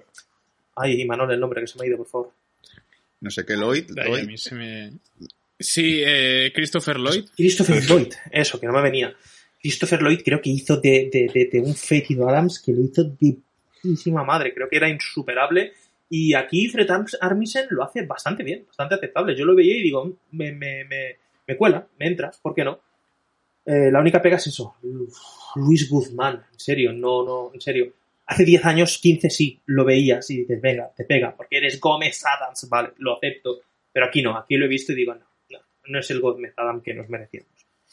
Ay, Manuel, el nombre que se me ha ido, por favor. No sé qué, Lloyd. Ay, a mí se me... Sí, eh, Christopher Lloyd. Christopher Lloyd, eso, que no me venía. Christopher Lloyd creo que hizo de, de- de- de un fétido Adams que lo hizo de putísima madre. Creo que era insuperable. Y aquí Fred Arms- Armisen lo hace bastante bien, bastante aceptable. Yo lo veía y digo, me, me, me, me cuela, me entra, ¿por qué no? Eh, la única pega es eso. Uf, Luis Guzmán, en serio, no, no, en serio. Hace 10 años, 15 sí, lo veías y dices, venga, te pega, porque eres Gómez Adams, vale, lo acepto. Pero aquí no, aquí lo he visto y digo, no, no, es el Gómez Adams que nos merecíamos.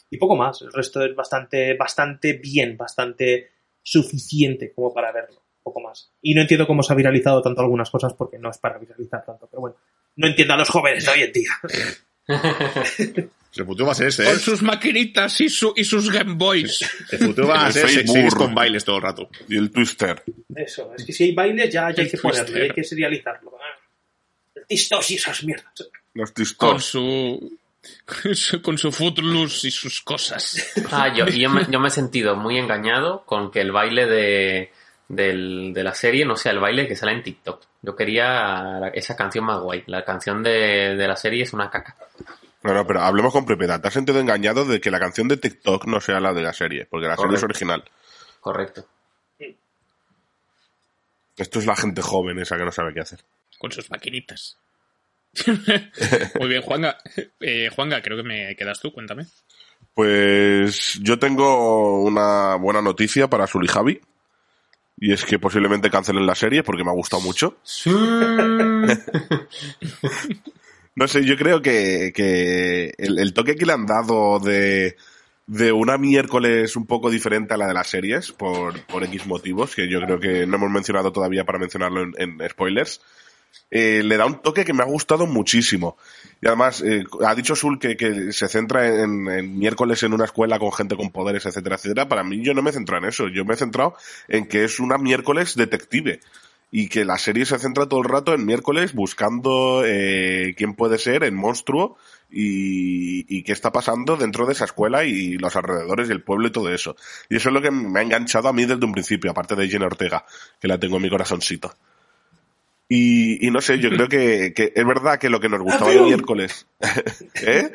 Y poco más, el resto es bastante, bastante bien, bastante suficiente como para verlo, poco más. Y no entiendo cómo se ha viralizado tanto algunas cosas porque no es para viralizar tanto, pero bueno, no entiendo a los jóvenes de hoy en día. El futuro va a ser ese, ¿eh? Con sus maquinitas y, su, y sus Game Boys. El futuro va a ser series con bailes todo el rato. y el Twister. Eso, es que si hay bailes ya, ya hay que ponerlo, twister. hay que serializarlo. Ah, El tistos y esas mierdas. Los Con Tistors. su... Con su Footloose y sus cosas. Ah, yo, yo, me, yo me he sentido muy engañado con que el baile de, del- de la serie no sea el baile que sale en TikTok. Yo quería la- esa canción más guay. La canción de, de la serie es una caca. No, no, pero hablemos con propiedad. Te has sentido engañado de que la canción de TikTok no sea la de la serie, porque la serie es original. Correcto. Esto es la gente joven esa que no sabe qué hacer. Con sus maquinitas. Muy bien, Juanga. Eh, Juanga, creo que me quedas tú, cuéntame. Pues yo tengo una buena noticia para Sul y Javi. Y es que posiblemente cancelen la serie porque me ha gustado mucho. No sé, yo creo que, que el, el toque que le han dado de, de una miércoles un poco diferente a la de las series, por, por X motivos, que yo creo que no hemos mencionado todavía para mencionarlo en, en spoilers, eh, le da un toque que me ha gustado muchísimo. Y además, eh, ha dicho Sul que, se centra en, miércoles en una escuela con gente con poderes, etcétera, etcétera. Para mí yo no me he en eso. Yo me he centrado en que es una miércoles detective y que la serie se centra todo el rato en miércoles buscando eh, quién puede ser el monstruo y, qué está pasando dentro de esa escuela y los alrededores y el pueblo y todo eso. Y eso es lo que me ha enganchado a mí desde un principio, aparte de Jenna Ortega, que la tengo en mi corazoncito. Y, y no sé, yo creo que, que es verdad que lo que nos gustaba de miércoles. ¿Eh?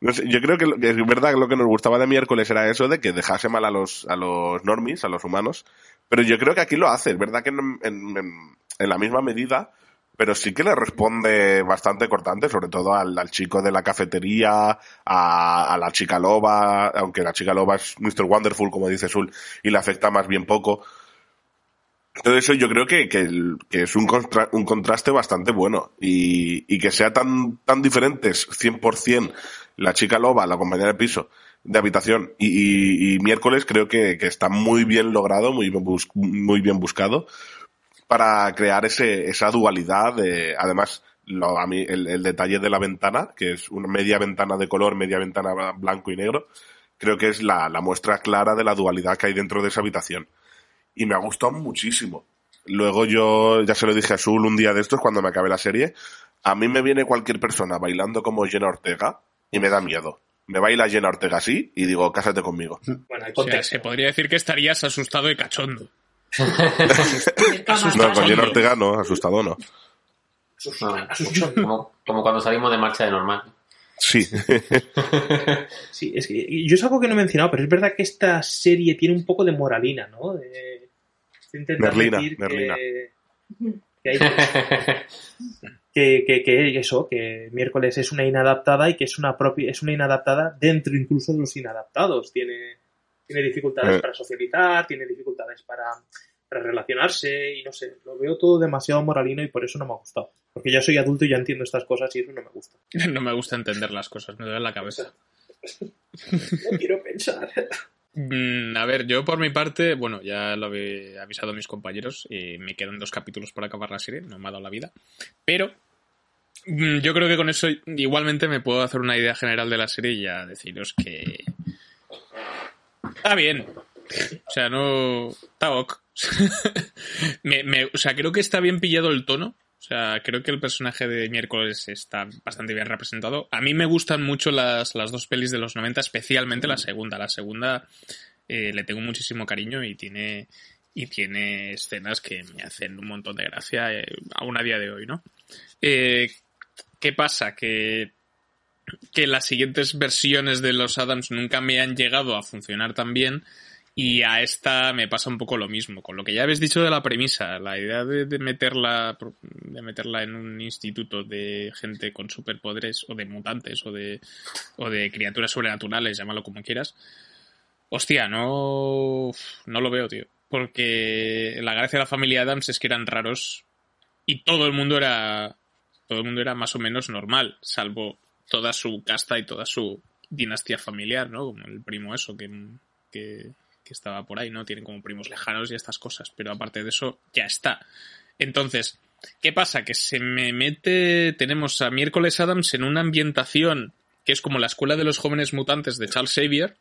No sé, yo creo que, lo- que es verdad que lo que nos gustaba de miércoles era eso de que dejase mal a los, a los normies, a los humanos, pero yo creo que aquí lo hace, es verdad que en, en- en- en la misma medida, pero sí que le responde bastante cortante, sobre todo al, al chico de la cafetería, a, a la chica loba, aunque la chica loba es Mr. Wonderful, como dice Sul, y le afecta más bien poco. Todo eso yo creo que, que, que es un, contra- un contraste bastante bueno. Y, y que sea tan, tan diferentes 100% la chica loba, la compañera de piso, de habitación, y, y- miércoles creo que, que está muy bien logrado, muy bus- muy bien buscado, para crear ese, esa dualidad de, además, lo- a mí, el, el detalle de la ventana, que es una media ventana de color, media ventana blanco y negro, creo que es la, la muestra clara de la dualidad que hay dentro de esa habitación y me ha gustado muchísimo. Luego yo, ya se lo dije a Sul un día de estos cuando me acabé la serie, A mí me viene cualquier persona bailando como Jenna Ortega y me da miedo. Me baila Jenna Ortega así y digo, cásate conmigo. Bueno, O sea, se podría decir que estarías asustado y cachondo. No, con Jenna Ortega no, asustado no. No, como, como cuando salimos de marcha de normal. Sí. Sí, es que yo es algo que no he mencionado, pero es verdad que esta serie tiene un poco de moralina, ¿no? De, intentar Merlina, decir Merlina. Que, que hay que, que, que eso, que miércoles es una inadaptada y que es una propia, es una inadaptada dentro incluso de los inadaptados. Tiene, tiene dificultades Eh. para socializar, tiene dificultades para, para relacionarse y no sé, lo veo todo demasiado moralino y por eso no me ha gustado. Porque ya soy adulto y ya entiendo estas cosas y eso no me gusta. No me gusta entender las cosas, me duele la cabeza. No quiero pensar. Mm, a ver, yo por mi parte, bueno, ya lo he avisado a mis compañeros, y me quedan dos capítulos para acabar la serie, no me ha dado la vida. Pero mm, yo creo que con eso igualmente me puedo hacer una idea general de la serie y ya deciros que... Está bien. O sea, no... Está ok. me, me- o sea, creo que está bien pillado el tono. O sea, creo que el personaje de miércoles está bastante bien representado. A mí me gustan mucho las, las dos pelis de los 90, especialmente la segunda. La segunda eh, le tengo muchísimo cariño y tiene, y tiene escenas que me hacen un montón de gracia, eh, aún a día de hoy, ¿no? Eh, ¿Qué pasa? Que, que las siguientes versiones de los Adams nunca me han llegado a funcionar tan bien y a esta me pasa un poco lo mismo. Con lo que ya habéis dicho de la premisa, la idea de, meterla de meterla en un instituto de gente con superpoderes o de mutantes o de, o de criaturas sobrenaturales, llámalo como quieras. Hostia, no, no lo veo, tío. Porque la gracia de la familia Adams es que eran raros y todo el mundo era todo el mundo era más o menos normal, salvo toda su casta y toda su dinastía familiar, ¿no? Como el primo eso que, que, que estaba por ahí, ¿no? Tienen como primos lejanos y estas cosas, pero aparte de eso, ya está. Entonces, ¿qué pasa? Que se me mete, tenemos a Miércoles Adams en una ambientación que es como la escuela de los jóvenes mutantes de Charles Xavier,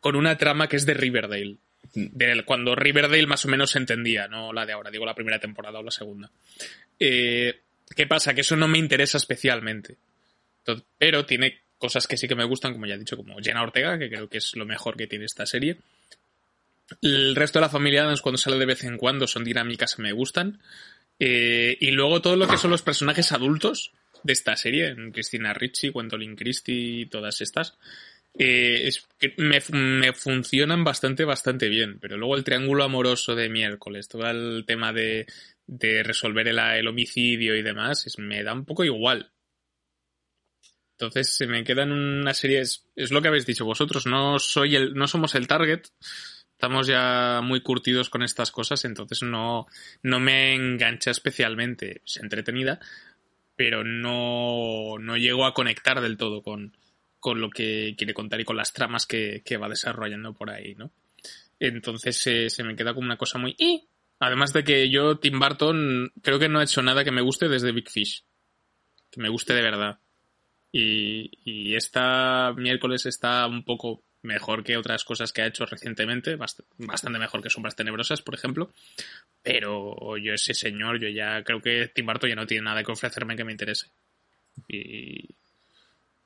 con una trama que es de Riverdale. De cuando Riverdale más o menos se entendía, no la de ahora, digo la primera temporada o la segunda. Eh, ¿Qué pasa? Que eso no me interesa especialmente. Entonces, pero tiene cosas que sí que me gustan, como ya he dicho, como Jenna Ortega, que creo que es lo mejor que tiene esta serie. El resto de la familia Adams, cuando sale de vez en cuando, son dinámicas que me gustan. Eh, y luego todo lo que son los personajes adultos de esta serie, en Christina Ricci, Gwendolyn Christie y todas estas, eh, es me, me funcionan bastante, bastante bien. Pero luego el triángulo amoroso de miércoles, todo el tema de, de resolver el, el homicidio y demás, es- me da un poco igual. Entonces se me queda en una serie, es, es lo que habéis dicho vosotros, no soy el, no somos el target, estamos ya muy curtidos con estas cosas, entonces no, no me engancha especialmente, es entretenida, pero no, no llego a conectar del todo con, con lo que quiere contar y con las tramas que, que va desarrollando por ahí, ¿no? Entonces eh, se me queda como una cosa muy... "Eh". Además de que yo, Tim Burton, creo que no ha hecho nada que me guste desde Big Fish. Que me guste de verdad. Y, y esta miércoles está un poco mejor que otras cosas que ha hecho recientemente, bast- bastante mejor que Sombras Tenebrosas, por ejemplo. Pero yo ese señor, yo ya creo que Tim Burton ya no tiene nada que ofrecerme que me interese. Y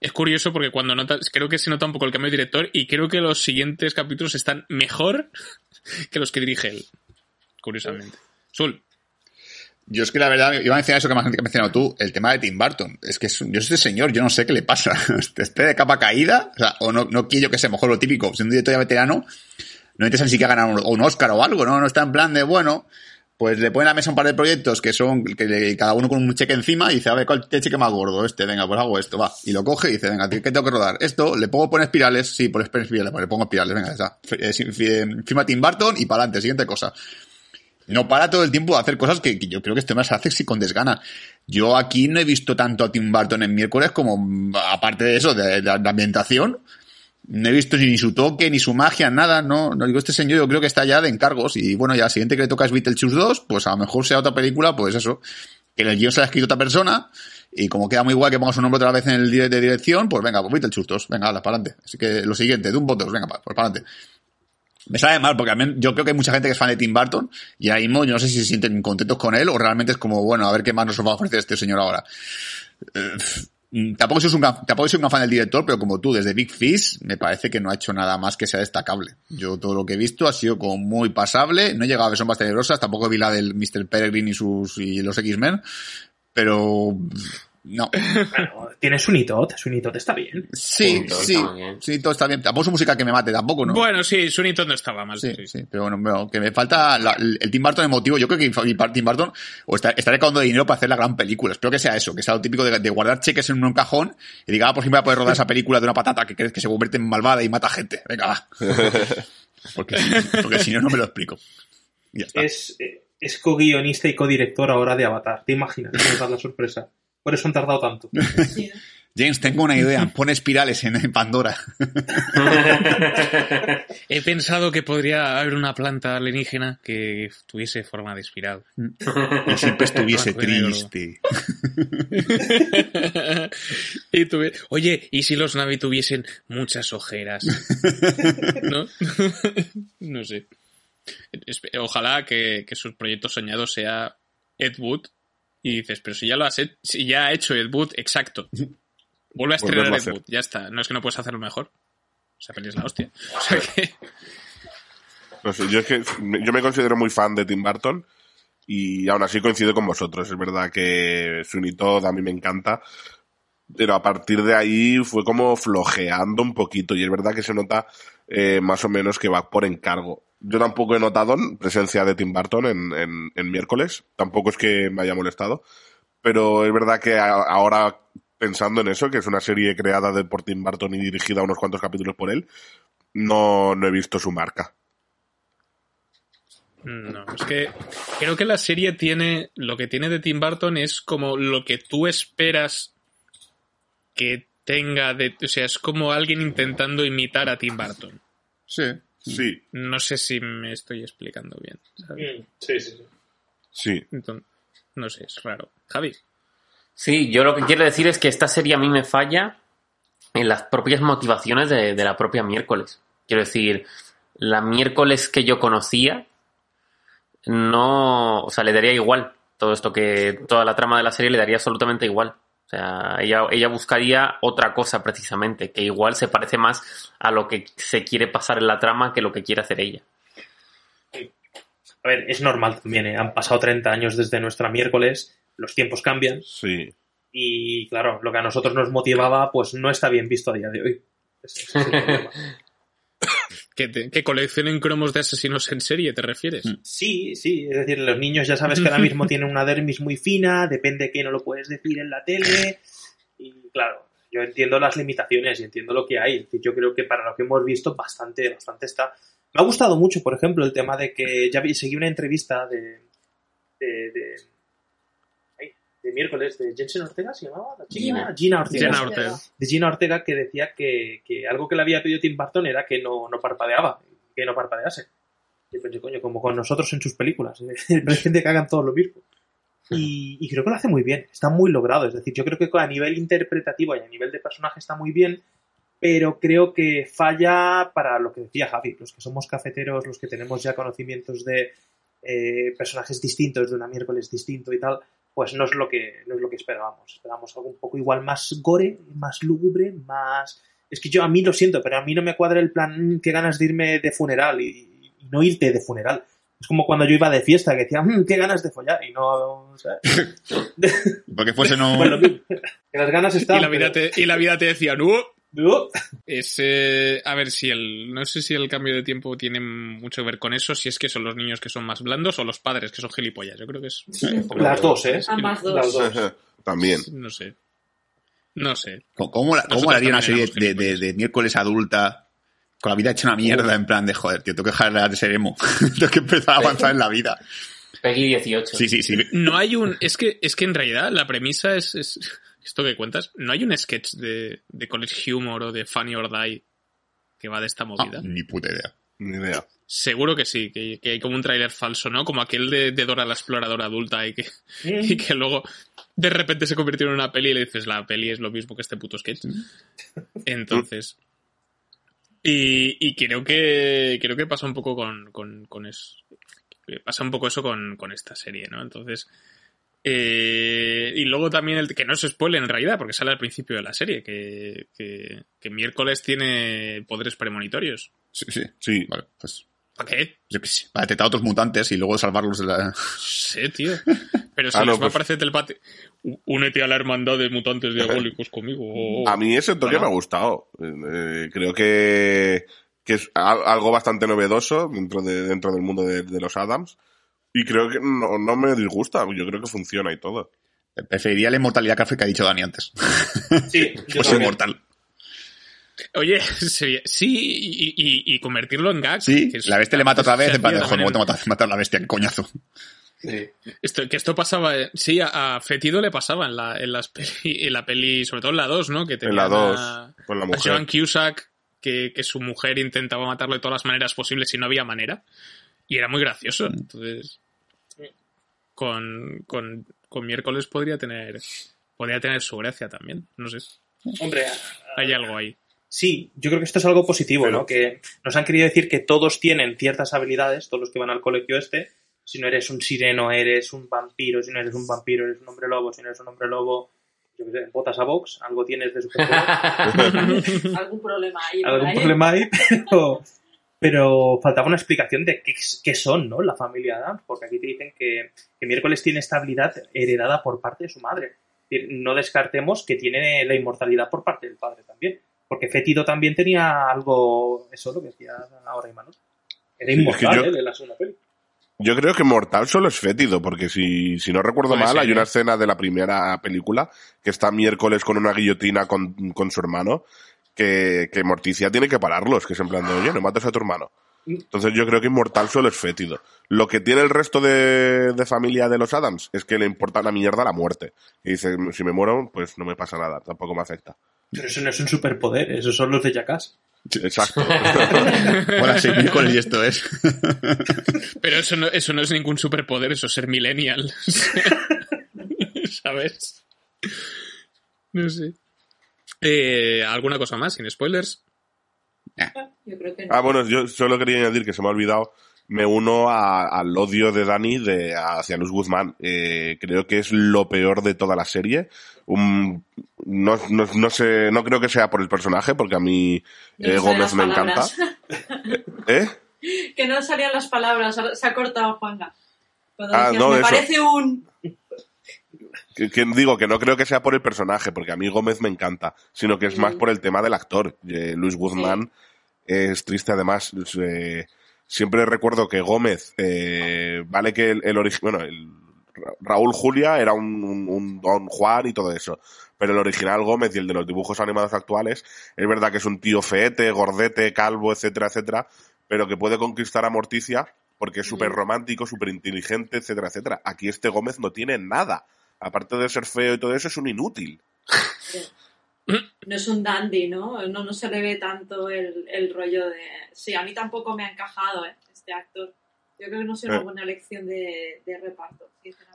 es curioso porque cuando nota, creo que se nota un poco el cambio de director y creo que los siguientes capítulos están mejor que los que dirige él. Curiosamente. Sul. Yo es que la verdad, iba a mencionar eso que me has mencionado tú, el tema de Tim Burton. Es que es yo este señor, yo no sé qué le pasa. Esté de capa caída, o sea, o no, no quiero que sea mejor lo típico, siendo un director ya veterano, no interesa ni siquiera ganar un, un Oscar o algo, ¿no? No está en plan de, bueno, pues le pone a la mesa un par de proyectos que son, que le- cada uno con un cheque encima y dice, a ver, ¿cuál te cheque más gordo? Este, venga, pues hago esto, va. Y lo coge y dice, venga, ¿qué tengo que rodar? Esto, le pongo poner espirales, sí, por espirales, pues le pongo espirales, venga, ya está. Eh, fi- Firma Tim Burton y para adelante, siguiente cosa no para todo el tiempo de hacer cosas que, yo creo que este más hace sí con desgana. Yo aquí no he visto tanto a Tim Burton en miércoles como, aparte de eso, de, la ambientación, no he visto ni su toque, ni su magia, nada, no, no digo, este señor yo creo que está ya de encargos y bueno, ya el siguiente que le toca es Beetlejuice 2, pues a lo mejor sea otra película, pues eso, que en el guion se la ha escrito otra persona y como queda muy igual que ponga su nombre otra vez en el de dirección, pues venga, pues Beetlejuice 2, venga, para adelante. Así que lo siguiente, de un 2, venga, pues para adelante. Me sabe mal, porque yo creo que hay mucha gente que es fan de Tim Burton y ahora mismo yo no sé si se sienten contentos con él o realmente es como, bueno, a ver qué más nos va a ofrecer este señor ahora. Eh, tampoco soy, un, tampoco soy un fan del director, pero como tú, desde Big Fish, me parece que no ha hecho nada más que sea destacable. Yo todo lo que he visto ha sido como muy pasable, no he llegado a ver sombras tenebrosas, tampoco vi la del Mr. Peregrine y sus, y los X-Men, pero, no. Bueno, tiene Sunitot, Sunitot está bien. Sí, Sí, todo sí, está bien. todo está bien. Tampoco es música que me mate, tampoco, ¿no? Bueno, sí, Sunito no estaba mal. Sí, sí. sí, pero bueno, bueno, que me falta la- el Tim Burton emotivo. Yo creo que Tim Burton o está, está recaudando dinero para hacer la gran película. Espero que sea eso, que sea lo típico de, de guardar cheques en un cajón y diga, ah, por fin voy a poder rodar esa película de una patata que crees que se convierte en malvada y mata gente. Venga, va. Porque, si- porque si no, no me lo explico. Y ya está. Es, es co-guionista y co-director ahora de Avatar. ¿Te imaginas? que nos da la sorpresa. Por eso han tardado tanto. James, tengo una idea. Pon espirales en, en Pandora. He pensado que podría haber una planta alienígena que tuviese forma de espiral. Y siempre estuviese triste. y tuve- Oye, ¿y si los Navi tuviesen muchas ojeras? ¿No? no sé. Ojalá que, que su proyecto soñado sea Ed Wood. Y dices, pero si ya lo has hecho, si ya ha hecho Ed Wood, exacto. Vuelve a estrenar Ed. Wood, ya está. No es que no puedes hacerlo mejor. Esa peli es la hostia. O sea que. No sé, yo es que yo me considero muy fan de Tim Burton y aún así coincido con vosotros. Es verdad que Todd a mí me encanta, pero a partir de ahí fue como flojeando un poquito y es verdad que se nota eh, más o menos que va por encargo. Yo tampoco he notado presencia de Tim Burton en, en, en miércoles, tampoco es que me haya molestado, pero es verdad que a- ahora pensando en eso, que es una serie creada de, por Tim Burton y dirigida unos cuantos capítulos por él, no, no he visto su marca. No, es que creo que la serie tiene. Lo que tiene de Tim Burton es como lo que tú esperas que tenga de. O sea, es como alguien intentando imitar a Tim Burton. Sí. Sí, No sé si me estoy explicando bien. ¿sabes? Mm, Sí, sí, sí. sí. Entonces, no sé, es raro. Javi. Sí, yo lo que quiero decir es que esta serie a mí me falla en las propias motivaciones de, de la propia miércoles. Quiero decir, la miércoles que yo conocía, no, o sea, le daría igual. Todo esto que, toda la trama de la serie le daría absolutamente igual. O sea, ella, ella buscaría otra cosa precisamente, que igual se parece más a lo que se quiere pasar en la trama que lo que quiere hacer ella. A ver, es normal también, ¿eh? Han pasado 30 años desde nuestra miércoles, los tiempos cambian Sí. y, claro, lo que a nosotros nos motivaba, pues no está bien visto a día de hoy. Ese- ese es el problema. ¿Que, te- que coleccionen cromos de asesinos en serie, te refieres? Sí, sí, es decir, los niños ya sabes que ahora mismo tienen una dermis muy fina, depende que no lo puedes decir en la tele. Y claro, yo entiendo las limitaciones y entiendo lo que hay. Es decir, yo creo que para lo que hemos visto, bastante, bastante está. Me ha gustado mucho, por ejemplo, el tema de que ya vi- seguí una entrevista de. de, de, ay, de miércoles, de Jensen Ortega, ¿se llamaba? ¿La chica? Gina. Gina Ortega. De Gina Ortega que decía que, que algo que le había pedido Tim Burton era que no, no parpadeaba, que no parpadease. Y pensé, coño, como con nosotros en sus películas. Hay gente que hagan todo lo mismo. Y, y creo que lo hace muy bien, está muy logrado. Es decir, yo creo que a nivel interpretativo y a nivel de personaje está muy bien, pero creo que falla para lo que decía Javi, los que somos cafeteros, los que tenemos ya conocimientos de eh, personajes distintos, de una miércoles distinto y tal, pues no es lo que no es lo que esperábamos. Esperábamos algo un poco igual más gore, más lúgubre, más... Es que yo a mí lo siento, pero a mí no me cuadra el plan, "Mm, qué ganas de irme de funeral y, y no irte de funeral. Es como cuando yo iba de fiesta, que decía, "Mm, qué ganas de follar, y no... o sea, Porque fuese no. bueno, que las ganas están... Y la vida pero- te, y la vida te decía, no. No. Es, eh, a ver si el. No sé si el cambio de tiempo tiene mucho que ver con eso, si es que son los niños que son más blandos o los padres que son gilipollas. Yo creo que es. Las dos, ¿eh? Ambas dos. Las dos. También. No sé. No sé. ¿Cómo, cómo, la- cómo haría una serie de, de- de miércoles adulta con la vida hecha una mierda en plan de joder, tío, tengo que dejar de ser emo. tengo que empezar a avanzar en la vida. Peggy 18. Sí, sí, sí. No hay un. Es que, es que en realidad la premisa es. es- esto que cuentas. No hay un sketch de, de College Humor o de Funny or Die que va de esta Ah, movida. ni puta idea. Ni idea. Seguro que sí, que, que hay como un tráiler falso, ¿no? Como aquel de, de Dora la exploradora adulta y que, y que luego de repente se convirtió en una peli y le dices, la peli es lo mismo que este puto sketch. Entonces, Y, y creo que creo que pasa un poco con, con, con eso. Pasa un poco eso con, con esta serie, ¿no? Entonces. Eh, y luego también el que no es spoiler en realidad, porque sale al principio de la serie, que, que, que miércoles tiene poderes premonitorios. Sí, sí. Sí. Vale, pues. ¿Para qué? Yo qué sé, Para detectar a otros mutantes y luego salvarlos de la. Sí, tío. Pero si Ah, no, les va a pues- parecer telepate. "Ú- Únete a la hermandad de mutantes diabólicos conmigo. A mí ese toque me ha gustado. Eh, creo que, que es al- algo bastante novedoso dentro, de, dentro del mundo de, de los Adams. Y creo que no, no me disgusta. Yo creo que funciona y todo. Preferiría la inmortalidad que ha dicho Dani antes. Sí, Pues inmortal. Oye, sí, y, y- y convertirlo en gag. Sí, que la bestia le mata otra vez, en plan joder, me voy a también matar, matar a la bestia, qué coñazo. Sí. Esto, que esto pasaba, sí, a, a Fetido le pasaba en la, en, las peli, en la peli, sobre todo en la 2, ¿no? Que En tenía la 2, a, con la a Joan mujer. Cusack, que, que su mujer intentaba matarlo de todas las maneras posibles y no había manera. Y era muy gracioso. Entonces, con, con, con miércoles podría tener, podría tener su gracia también. No sé. Hombre, Hay algo ahí. Sí, yo creo que esto es algo positivo, Pero- ¿no? Que nos han querido decir que todos tienen ciertas habilidades, todos los que van al colegio este. Si no eres un sireno, eres un vampiro. Si no eres un vampiro, eres un hombre lobo. Si no eres un hombre lobo, yo qué sé, botas a box. Algo tienes de superpoder. Algún problema ahí. por Algún problema hay, pero, pero faltaba una explicación de qué, qué son, ¿no? La familia Adams. Porque aquí te dicen que, que Miércoles tiene esta habilidad heredada por parte de su madre. No descartemos que tiene la inmortalidad por parte del padre también. Porque Fétido también tenía algo, eso lo que decía ahora Imanol. Era Sí, es que inmortal, yo- él, en la segunda peli. Yo creo que Mortal solo es fétido, porque si, si no recuerdo mal, hay una ¿eh? escena de la primera película que está miércoles con una guillotina con, con su hermano, que, que Morticia tiene que pararlos, que es en plan de, oye, no mates a tu hermano. Entonces yo creo que Inmortal solo es fétido. Lo que tiene el resto de, de familia de los Adams es que le importa una mierda la muerte. Y dice, si me muero, pues no me pasa nada, tampoco me afecta. Pero eso no es un superpoder, esos son los de Jackass. Exacto. Hola, sí, y esto es. Pero eso no, eso no es ningún superpoder, eso es ser millennial. ¿Sabes? No sé. Eh, ¿Alguna cosa más sin spoilers? Yo creo que no. Ah, bueno, yo solo quería añadir que se me ha olvidado. Me uno a- al odio de Dani de, hacia Luz Guzmán. Eh, creo que es lo peor de toda la serie. Un- no, no, no sé, no creo que sea por el personaje, porque a mí eh, Gómez me encanta. palabras. ¿Eh? que no salían las palabras, se ha cortado Juanga. Cuando Ah, decías, no, me eso. parece un... Que, que digo que no creo que sea por el personaje, porque a mí Gómez me encanta, sino que es más por el tema del actor. Eh, Luis Guzmán es triste además. eh, siempre recuerdo que Gómez, eh, vale que el, el origen, bueno, el Raúl Julia era un, un- un Don Juan y todo eso. Pero el original Gómez y el de los dibujos animados actuales, es verdad que es un tío feete, gordete, calvo, etcétera, etcétera, pero que puede conquistar a Morticia porque es súper romántico, súper inteligente, etcétera, etcétera. Aquí este Gómez no tiene nada. Aparte de ser feo y todo eso, es un inútil. No es un dandy, ¿no? No, no se le ve tanto el, el rollo de... Sí, a mí tampoco me ha encajado ¿eh? este actor. Yo creo que no será Eh. una buena elección de, de reparto.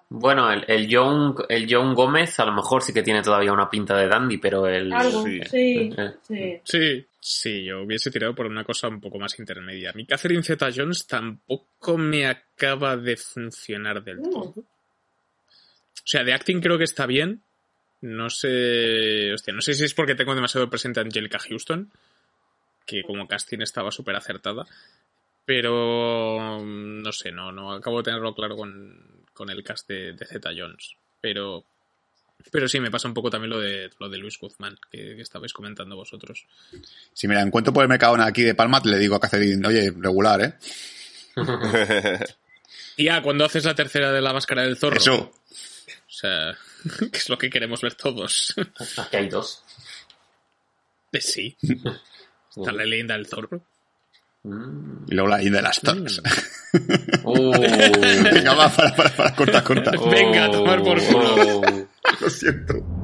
Bueno, el, el, John, el John Gómez a lo mejor sí que tiene todavía una pinta de dandy, pero el... Algo, sí. sí, Eh. sí. Sí, sí, yo hubiese tirado por una cosa un poco más intermedia. A mí Catherine Zeta-Jones tampoco me acaba de funcionar del No. todo. O sea, de acting creo que está bien. No sé. Hostia, no sé si es porque tengo demasiado presente a Angelica Houston, que como casting estaba súper acertada. Pero. mm, No sé, no, no acabo de tenerlo claro con, con el cast de, de Zeta Jones. Pero. Pero sí, me pasa un poco también lo de, lo de Luis Guzmán, que, que estabais comentando vosotros. Si me la encuentro por el Mercadona aquí de Palma, le digo a Catherine, oye, regular, ¿eh? Y ah, cuando haces la tercera de la máscara del zorro. Eso. O sea, que es lo que queremos ver todos. Aquí hay dos. Eh, Sí. Está la leyenda del zorro. Mm. Y luego la isla de las torres. Oh. Venga, va, para, para, para, corta, corta. Venga, a tomar por culo. Oh. Lo siento.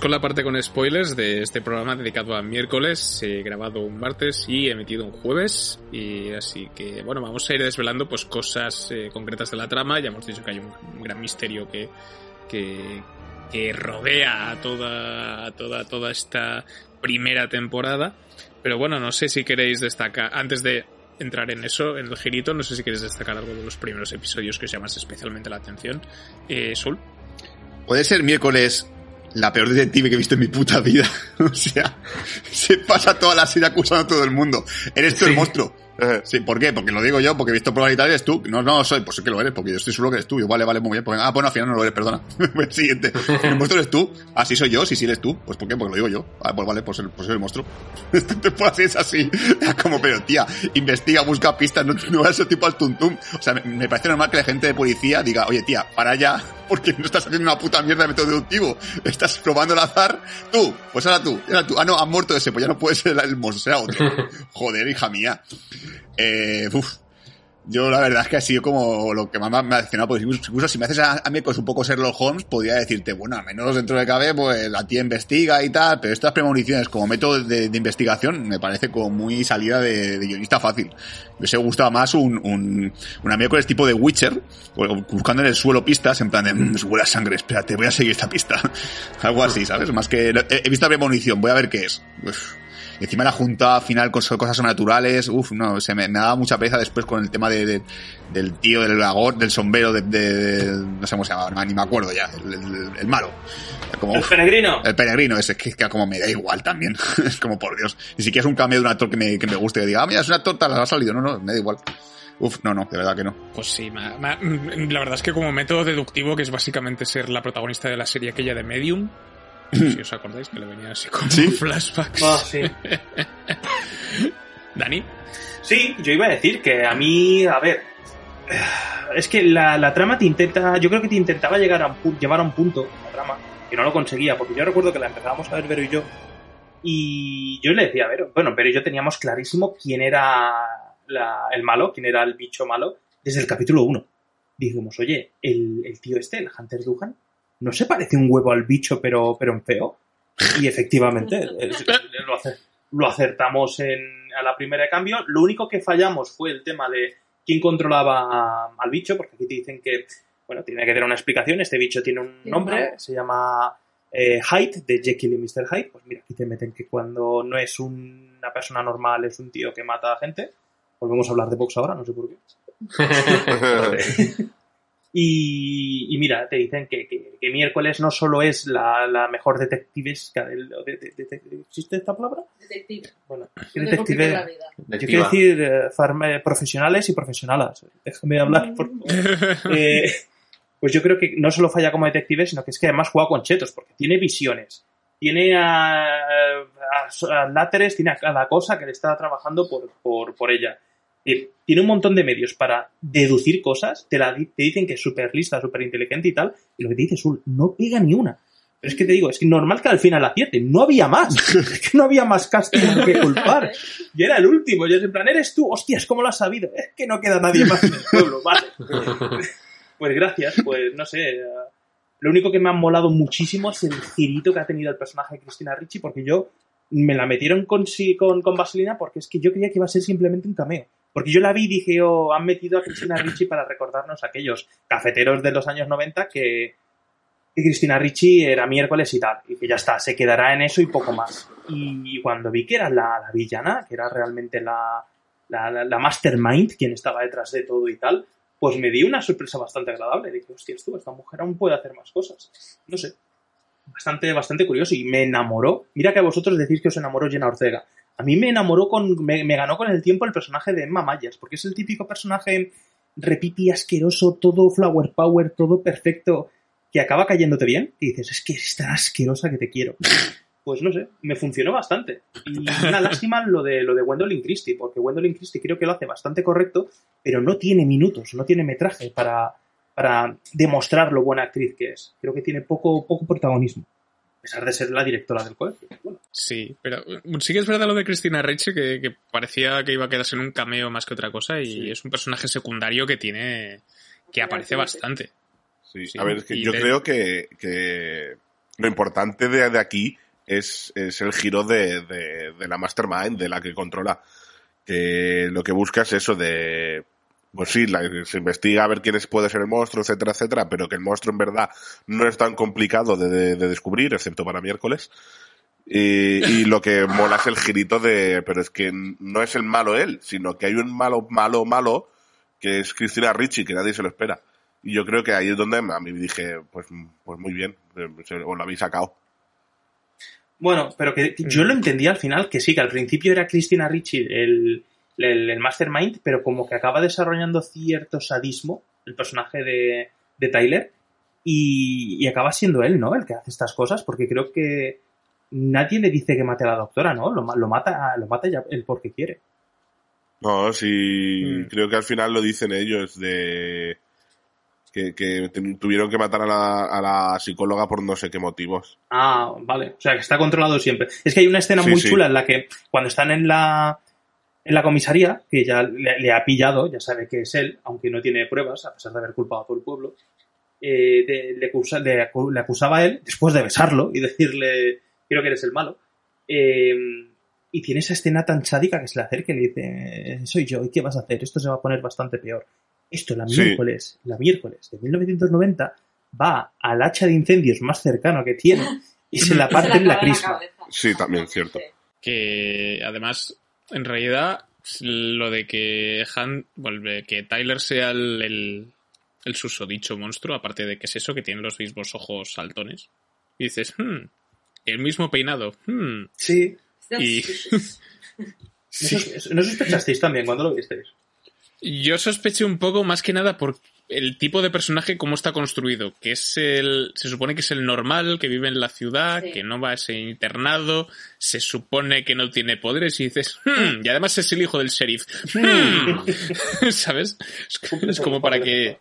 Con la parte con spoilers de este programa dedicado a miércoles, eh, grabado un martes y emitido un jueves. Y así que, bueno, vamos a ir desvelando pues cosas eh, concretas de la trama. Ya hemos dicho que hay un, gran misterio que, que, rodea a toda, toda, toda esta primera temporada. Pero bueno, no sé si queréis destacar, antes de entrar en eso, en el girito, no sé si queréis destacar algo de los primeros episodios que os llamas especialmente la atención. Eh, Puede ser miércoles la peor detective que he visto en mi puta vida. o sea, se pasa toda la serie acusando a todo el mundo. Eres tú el monstruo. Sí, ¿por qué? Porque lo digo yo, porque he visto tal, eres tú. No, no soy, pues es que lo eres, porque yo estoy seguro que eres tú. Yo, vale, vale, muy bien. Pues, ah, bueno, al final no lo eres, perdona. el siguiente. El monstruo eres tú. Así soy yo, si sí eres tú. Pues ¿por qué? Porque lo digo yo. Ah, pues vale, pues, el, pues soy el monstruo. Esta temporada sí es así. Como, pero tía, investiga, busca pistas, no, no ese tipo al tuntum. O sea, me, me parece normal que la gente de policía diga, oye tía, para allá, porque no estás haciendo una puta mierda de método deductivo. Estás probando el azar. Tú, pues ahora tú, ahora tú. Ah, no, han muerto ese, pues ya no puede ser el monstruo, será otro. Joder, hija mía. Eh. Yo la verdad es que ha sido como lo que más me ha decepcionado, pues incluso si me haces a, a mí pues un poco Sherlock Holmes, podría decirte, bueno, al menos dentro de cabe, pues la tía investiga y tal, pero estas premoniciones como método de, investigación me parece como muy salida de, guionista fácil. Me se gustaba más un, un, una miércoles tipo de Witcher, buscando en el suelo pistas, en plan de, mmm, huele a sangre, espérate, voy a seguir esta pista. Algo así, ¿sabes? Más que, he, he visto la premonición, voy a ver qué es. Uf encima la junta final con cosas sobrenaturales, uff, no, se me, me daba mucha pereza después con el tema de, de del tío del lagor, del sombrero de, de, de, no sé cómo se llamaba, ni me acuerdo ya, el, el, el malo. Como, el uf, peregrino. El peregrino, ese que, que como me da igual también. es como por Dios. Ni siquiera es un cambio de un actor que me, que me guste, que diga, ah, mira, es una torta, la ha salido. No, no, me da igual. Uf, no, no, de verdad que no. Pues sí, ma, ma, la verdad es que como método deductivo, que es básicamente ser la protagonista de la serie aquella de Medium, si os acordáis que le venía así como ¿Sí? flashbacks. Ah, sí. Dani. Sí, yo iba a decir que a mí, a ver, es que la, la trama te intenta, yo creo que te intentaba llegar a un, llevar a un punto, la trama, que no lo conseguía, porque yo recuerdo que la empezábamos a ver Vero y yo, y yo le decía a Vero, bueno, Vero y yo teníamos clarísimo quién era la, el malo, quién era el bicho malo, desde el capítulo 1. Dijimos, oye, el, el tío este, el Hunter Duhan, ¿no se parece un huevo al bicho, pero, pero en feo? Y efectivamente, lo, lo acertamos en, a la primera de cambio. Lo único que fallamos fue el tema de quién controlaba al bicho, porque aquí te dicen que, bueno, tiene que tener una explicación. Este bicho tiene un nombre, se llama eh, Hyde, de Jekyll y Mr. Hyde. Pues mira, aquí te meten que cuando no es un, una persona normal, es un tío que mata a gente. Volvemos a hablar de box ahora, no sé por qué. Y, y, mira, te dicen que, que, que, miércoles no solo es la, la mejor detectivesca del. De, de, de, ¿Existe esta palabra? Detective. Bueno, detective. Yo quiero decir eh, farme, profesionales y profesionales. Déjame hablar, por favor. eh, pues yo creo que no solo falla como detective, sino que es que además juega con chetos, porque tiene visiones. Tiene a, a, a láteres, tiene a cada cosa que le está trabajando por, por, por ella tiene un montón de medios para deducir cosas, te, la, te dicen que es súper lista, súper inteligente y tal, y lo que te dice Sul, no pega ni una. Pero es que te digo, es que normal que al final acierte, no había más, es que no había más casting que culpar. Y era el último, y es en plan, eres tú, hostias, ¿cómo lo has sabido? Es que no queda nadie más en el pueblo, vale. Pues gracias, pues no sé. Lo único que me ha molado muchísimo es el girito que ha tenido el personaje de Cristina Ricci, porque yo me la metieron con, con, con vaselina porque es que yo creía que iba a ser simplemente un cameo. Porque yo la vi y dije, oh, han metido a Cristina Ricci para recordarnos aquellos cafeteros de los años 90 que, que Cristina Ricci era miércoles y tal. Y que ya está, se quedará en eso y poco más. Y cuando vi que era la, la villana, que era realmente la, la, la, la, mastermind quien estaba detrás de todo y tal, pues me di una sorpresa bastante agradable. Dije, hostia, tú, esta mujer aún puede hacer más cosas. No sé. Bastante, bastante curioso y me enamoró. Mira que a vosotros decís que os enamoró Jenna Ortega a mí me enamoró con, me, ganó con el tiempo el personaje de Emma Myers, porque es el típico personaje repipi asqueroso, todo flower power, todo perfecto, que acaba cayéndote bien, y dices, es que eres tan asquerosa que te quiero. Pues no sé, me funcionó bastante. Y una lástima lo de, lo de Gwendolyn Christie, porque Gwendolyn Christie creo que lo hace bastante correcto, pero no tiene minutos, no tiene metraje para, para demostrar lo buena actriz que es. Creo que tiene poco, poco protagonismo pesar de ser la directora del colegio. Bueno. Sí, pero sí que es verdad lo de Cristina Ricci, que, que, parecía que iba a quedarse en un cameo más que otra cosa, y sí. es un personaje secundario que tiene. que aparece bastante. Sí, sí. a ver, es que yo de... creo que, que lo importante de, de aquí es, es el giro de, de, de la Mastermind, de la que controla. Que lo que busca es eso de pues sí, la- se investiga a ver quién es- puede ser el monstruo, etcétera, etcétera, pero que el monstruo en verdad no es tan complicado de, de- de descubrir, excepto para miércoles. Y, y lo que mola es el girito de, pero es que no es el malo él, sino que hay un malo, malo, malo, que es Cristina Ricci, que nadie se lo espera. Y yo creo que ahí es donde a mí dije, pues, pues muy bien, os lo habéis sacado. Bueno, pero que yo lo entendí al final, que sí, que al principio era Christina Ricci el, el, el mastermind, pero como que acaba desarrollando cierto sadismo el personaje de, de Tyler y, y acaba siendo él, ¿no? El que hace estas cosas, porque creo que nadie le dice que mate a la doctora, ¿no? Lo, ma- lo mata, lo mata ya él porque quiere. No, sí, creo que al final lo dicen ellos de que, tuvieron que matar a la, a la psicóloga por no sé qué motivos. Ah, vale. O sea, que está controlado siempre. Es que hay una escena Sí, muy sí. chula en la que cuando están en la en la comisaría, que ya le, le ha pillado, ya sabe que es él, aunque no tiene pruebas, a pesar de haber culpado a todo el pueblo, eh, de- le, acusa- le acu- le acusaba a él, después de besarlo y decirle, quiero que eres el malo, eh, y tiene esa escena tan chádica que se le acerca y le dice, soy yo, ¿y qué vas a hacer? Esto se va a poner bastante peor. Esto, la Sí. miércoles, la miércoles de 1990, va al hacha de incendios más cercano que tiene y se la parte en la crisma. Sí, también, cierto. que además en realidad lo de que Han vuelve que Tyler sea el, el, el susodicho monstruo aparte de que es eso que tiene los mismos ojos saltones y dices "Hmm, el mismo peinado hmm". Sí. y ¿No, sos- ¿No sospechasteis también cuando lo visteis? yo sospeché un poco más que nada por el tipo de personaje cómo está construido que es el se supone que es el normal que vive en la ciudad Sí. que no va a ese internado se supone que no tiene poderes y dices "Hmm", y además es el hijo del sheriff Hmm. ¿sabes? Es, es como para que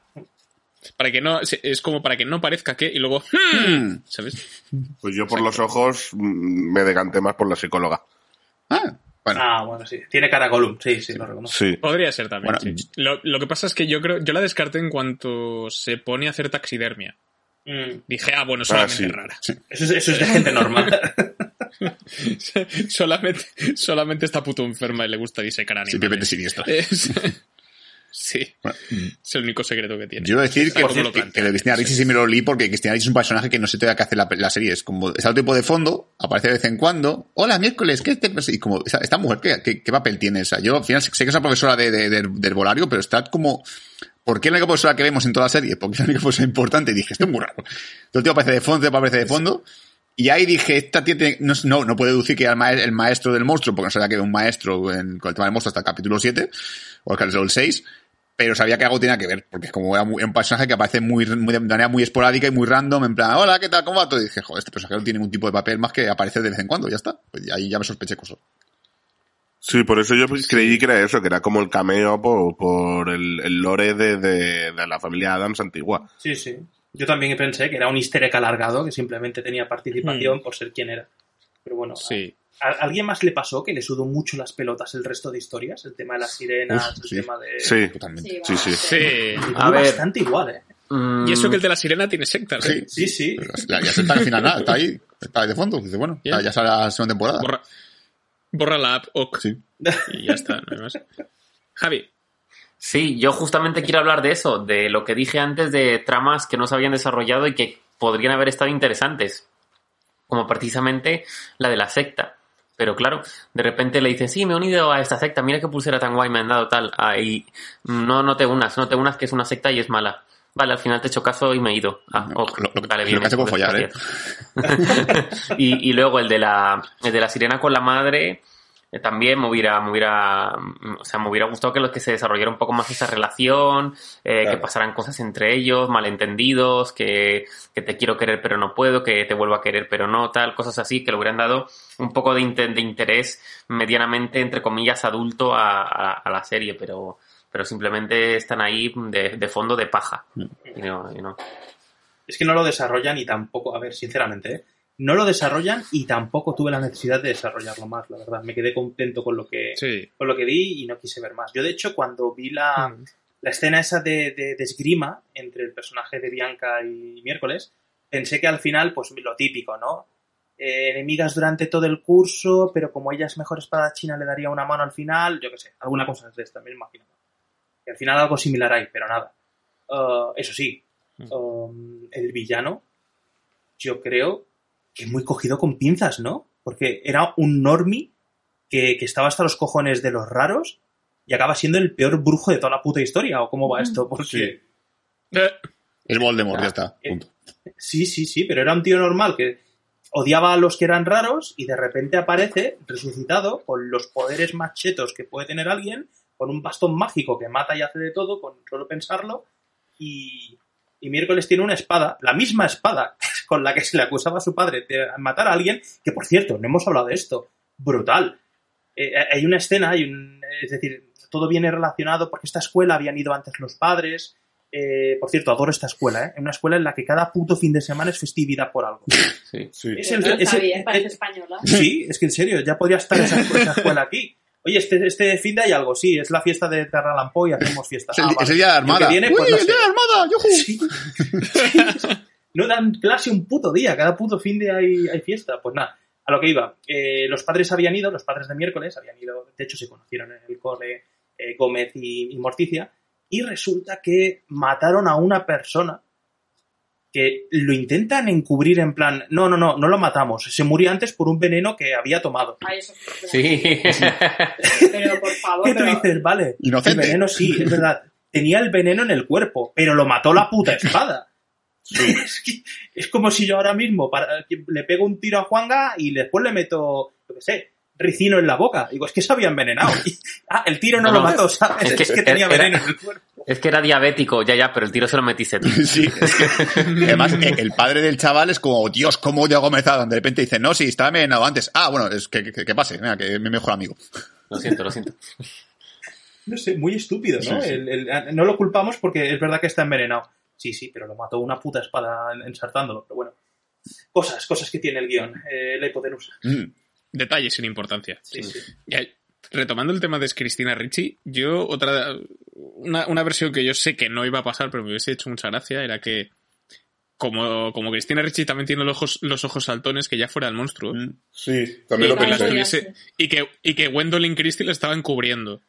para que no es como para que no parezca que y luego "Hmm", ¿sabes? Pues yo por los ojos mm, me decanté más por la psicóloga. Ah, bueno. Ah, bueno, sí. Tiene cara a Gollum, sí, sí, lo reconozco. Sí. Podría ser también. Bueno, sí. Lo, lo que pasa es que yo creo yo la descarté en cuanto se pone a hacer taxidermia. Mm, Dije, ah, bueno, solamente sí. rara. Eso, es, eso es de gente normal. solamente, solamente está puto enferma y le gusta disecar animales. Simplemente siniestro. Es- sí, Bueno, es el único secreto que tiene. Yo iba a decir que, que, plantea. que lo de Cristina Ricci sí me lo leí porque Cristina Ricci es un personaje que no sé todavía qué hace la, la serie. Es como, está el tipo de fondo, aparece de vez en cuando. Hola, miércoles, ¿qué te pasa?". Y como, esta mujer, ¿qué, qué, qué papel tiene esa? Yo al final sé que es una profesora de, de, de- de herbolario, pero está como, ¿por qué es la única profesora que vemos en toda la serie? Porque es la única profesora importante. Y dije, esto es muy raro. Todo el tío aparece de fondo, otro aparece de fondo. Y ahí dije, esta tía tiene- no, no, no puede deducir que era el, ma- el maestro del monstruo, porque no sabía que era un maestro en, con el tema del monstruo hasta el capítulo 7, o el capítulo 6, pero sabía que algo tenía que ver, porque es como era muy- un personaje que aparece muy, muy- de manera muy esporádica y muy random, en plan, hola, ¿qué tal? ¿Cómo va todo? Y dije, joder, este personaje no tiene ningún tipo de papel más que aparecer de vez en cuando, ya está. Pues ahí ya me sospeché cosas. Sí, por eso yo pues, creí que era eso, que era como el cameo por, por el, el lore de, de, de la familia Adams antigua. Sí, sí. Yo también pensé que era un easter egg alargado que simplemente tenía participación por ser quien era. Pero bueno, Sí. ¿A, alguien más le pasó que le sudó mucho las pelotas el resto de historias? El tema de las sirenas, Uf, el sí. tema de... Sí, Totalmente. sí, sí. Sí. A ver. bastante igual, ¿eh? Mm, Y eso que el de la sirena tiene sectas. Sí, ¿eh? Sí, sí. Pero ya, ya se está al final nada, está ahí, está ahí de fondo. Dice, bueno, ya sale la segunda temporada. Borra, borra la app, ok. Sí. Y ya está, no hay más. Javi. Sí, yo justamente quiero hablar de eso, de lo que dije antes de tramas que no se habían desarrollado y que podrían haber estado interesantes, como precisamente la de la secta. Pero claro, de repente le dicen, sí, me he unido a esta secta, mira qué pulsera tan guay me han dado tal. Ah, y no, no te unas, no te unas que es una secta y es mala. Vale, al final te he hecho caso y me he ido. Ah, ok, lo- lo- vale, lo bien, que hace con follar, ¿eh? y, y luego el de la, el de la sirena con la madre, también me hubiera, me hubiera, mm, o sea, me hubiera gustado que los que se desarrollara un poco más esa relación, eh, Claro. que pasaran cosas entre ellos, malentendidos, que, que te quiero querer pero no puedo, que te vuelvo a querer pero no, tal, cosas así, que le hubieran dado un poco de, inte- de interés medianamente, entre comillas, adulto a, a- a la serie, pero, pero simplemente están ahí de, de fondo de paja. Y no, y no. Es que no lo desarrollan y tampoco, a ver, sinceramente, ¿eh? No lo desarrollan y tampoco tuve la necesidad de desarrollarlo más, la verdad. Me quedé contento con lo que, Sí. con lo que vi y no quise ver más. Yo, de hecho, cuando vi la, Mm. la escena esa de, de, de esgrima entre el personaje de Bianca y Miércoles, pensé que al final, pues lo típico, ¿no? Eh, enemigas durante todo el curso, pero como ella es mejor espadachina, le daría una mano al final, yo qué sé, alguna cosa de esta, me imagino. Y al final algo similar hay, pero nada. Uh, eso sí, um, el villano, yo creo que muy cogido con pinzas, ¿no? Porque era un normie que, que estaba hasta los cojones de los raros y acaba siendo el peor brujo de toda la puta historia, ¿o cómo va esto? Porque... Es Voldemort, Ah, ya está. eh, Punto. Sí, sí, sí, pero era un tío normal que odiaba a los que eran raros y de repente aparece resucitado con los poderes más chetos que puede tener alguien, con un bastón mágico que mata y hace de todo, con solo pensarlo, y, y miércoles tiene una espada, la misma espada con la que se le acusaba a su padre de matar a alguien, que por cierto, no hemos hablado de esto, brutal. Eh, hay una escena, hay un, es decir, todo viene relacionado porque esta escuela habían ido antes los padres. eh, por cierto, adoro esta escuela, ¿eh? Una escuela en la que cada puto fin de semana es festividad por algo. Sí. Es No el- es el- eh, española. Sí, es que en serio, ya podría estar esa, esa escuela aquí. Oye, este, este fin de hay algo, sí, es la fiesta de Terralampó y hacemos fiesta. Es el, Ah, es el día de la armada. viene, ¡Uy, pues no el sé. día de la armada! ¡Yujú! No dan clase un puto día, cada puto fin de hay, hay fiesta. Pues nada, a lo que iba. Eh, los padres habían ido, los padres de miércoles habían ido, de hecho se conocieron en el cole eh, Gómez y, y Morticia, y resulta que mataron a una persona que lo intentan encubrir en plan, no, no, no, no lo matamos, se murió antes por un veneno que había tomado. Ay, eso es Sí. Pero por favor, ¿Qué tú pero- dices? Vale, Inocente. el veneno sí, es verdad. Tenía el veneno en el cuerpo, pero lo mató la puta espada. Es, que- es como si yo ahora mismo para- le pego un tiro a Juanga y después le meto, yo qué sé, ricino en la boca. Digo, es que se había envenenado. Y- ah, el tiro no, No, lo no. mató, ¿sabes? Es que Es que, tenía era- veneno en el cuerpo. Es que era diabético, ya, ya, pero el tiro se lo metiste tú. Sí, es que además eh, el padre del chaval es como, Dios, ¿cómo odio a Gómez Adam? De repente dice, no, sí, estaba envenenado antes. Ah, bueno, es que, que, que pase, venga, que es mi mejor amigo. Lo siento, lo siento. No sé, muy estúpido, ¿no? Sí, sí. El- el- no lo culpamos porque es verdad que está envenenado. Sí, sí, pero lo mató una puta espada ensartándolo. Pero bueno, cosas, cosas que tiene el guion. Eh, la hipotenusa. Mm. Detalles sin importancia. Sí, sí. Retomando el tema de Cristina Ricci, yo otra una, una versión que yo sé que no iba a pasar, pero me hubiese hecho mucha gracia, era que como, como Cristina Ricci también tiene los ojos, los ojos saltones, que ya fuera el monstruo. Mm. Sí, también Sí, lo pensé. tuviese- y que y que Gwendolyn Christie la estaba encubriendo.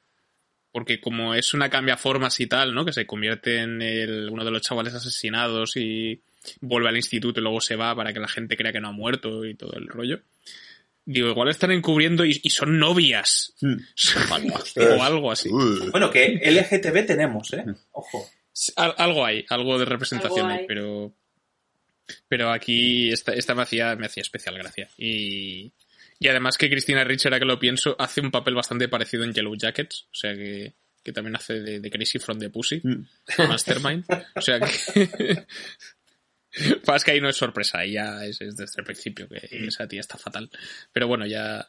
Porque como es una cambia formas y tal, ¿no? Que se convierte en el, uno de los chavales asesinados y vuelve al instituto y luego se va para que la gente crea que no ha muerto y todo el rollo. Digo, igual están encubriendo y, y son novias. Mm. o algo así. Bueno, que LGTB tenemos, ¿eh? Ojo. Al- algo hay, algo de representación Algo hay, hay. pero. Pero aquí esta, esta me, hacía, me hacía especial gracia. Y, y además que Cristina Rich, ahora que lo pienso, hace un papel bastante parecido en Yellow Jackets. O sea que, que también hace de, de Crazy from the Pussy. Mm. Mastermind. O sea que. Pasa que ahí no es sorpresa, ahí ya es, es desde el principio que esa tía está fatal. Pero bueno, ya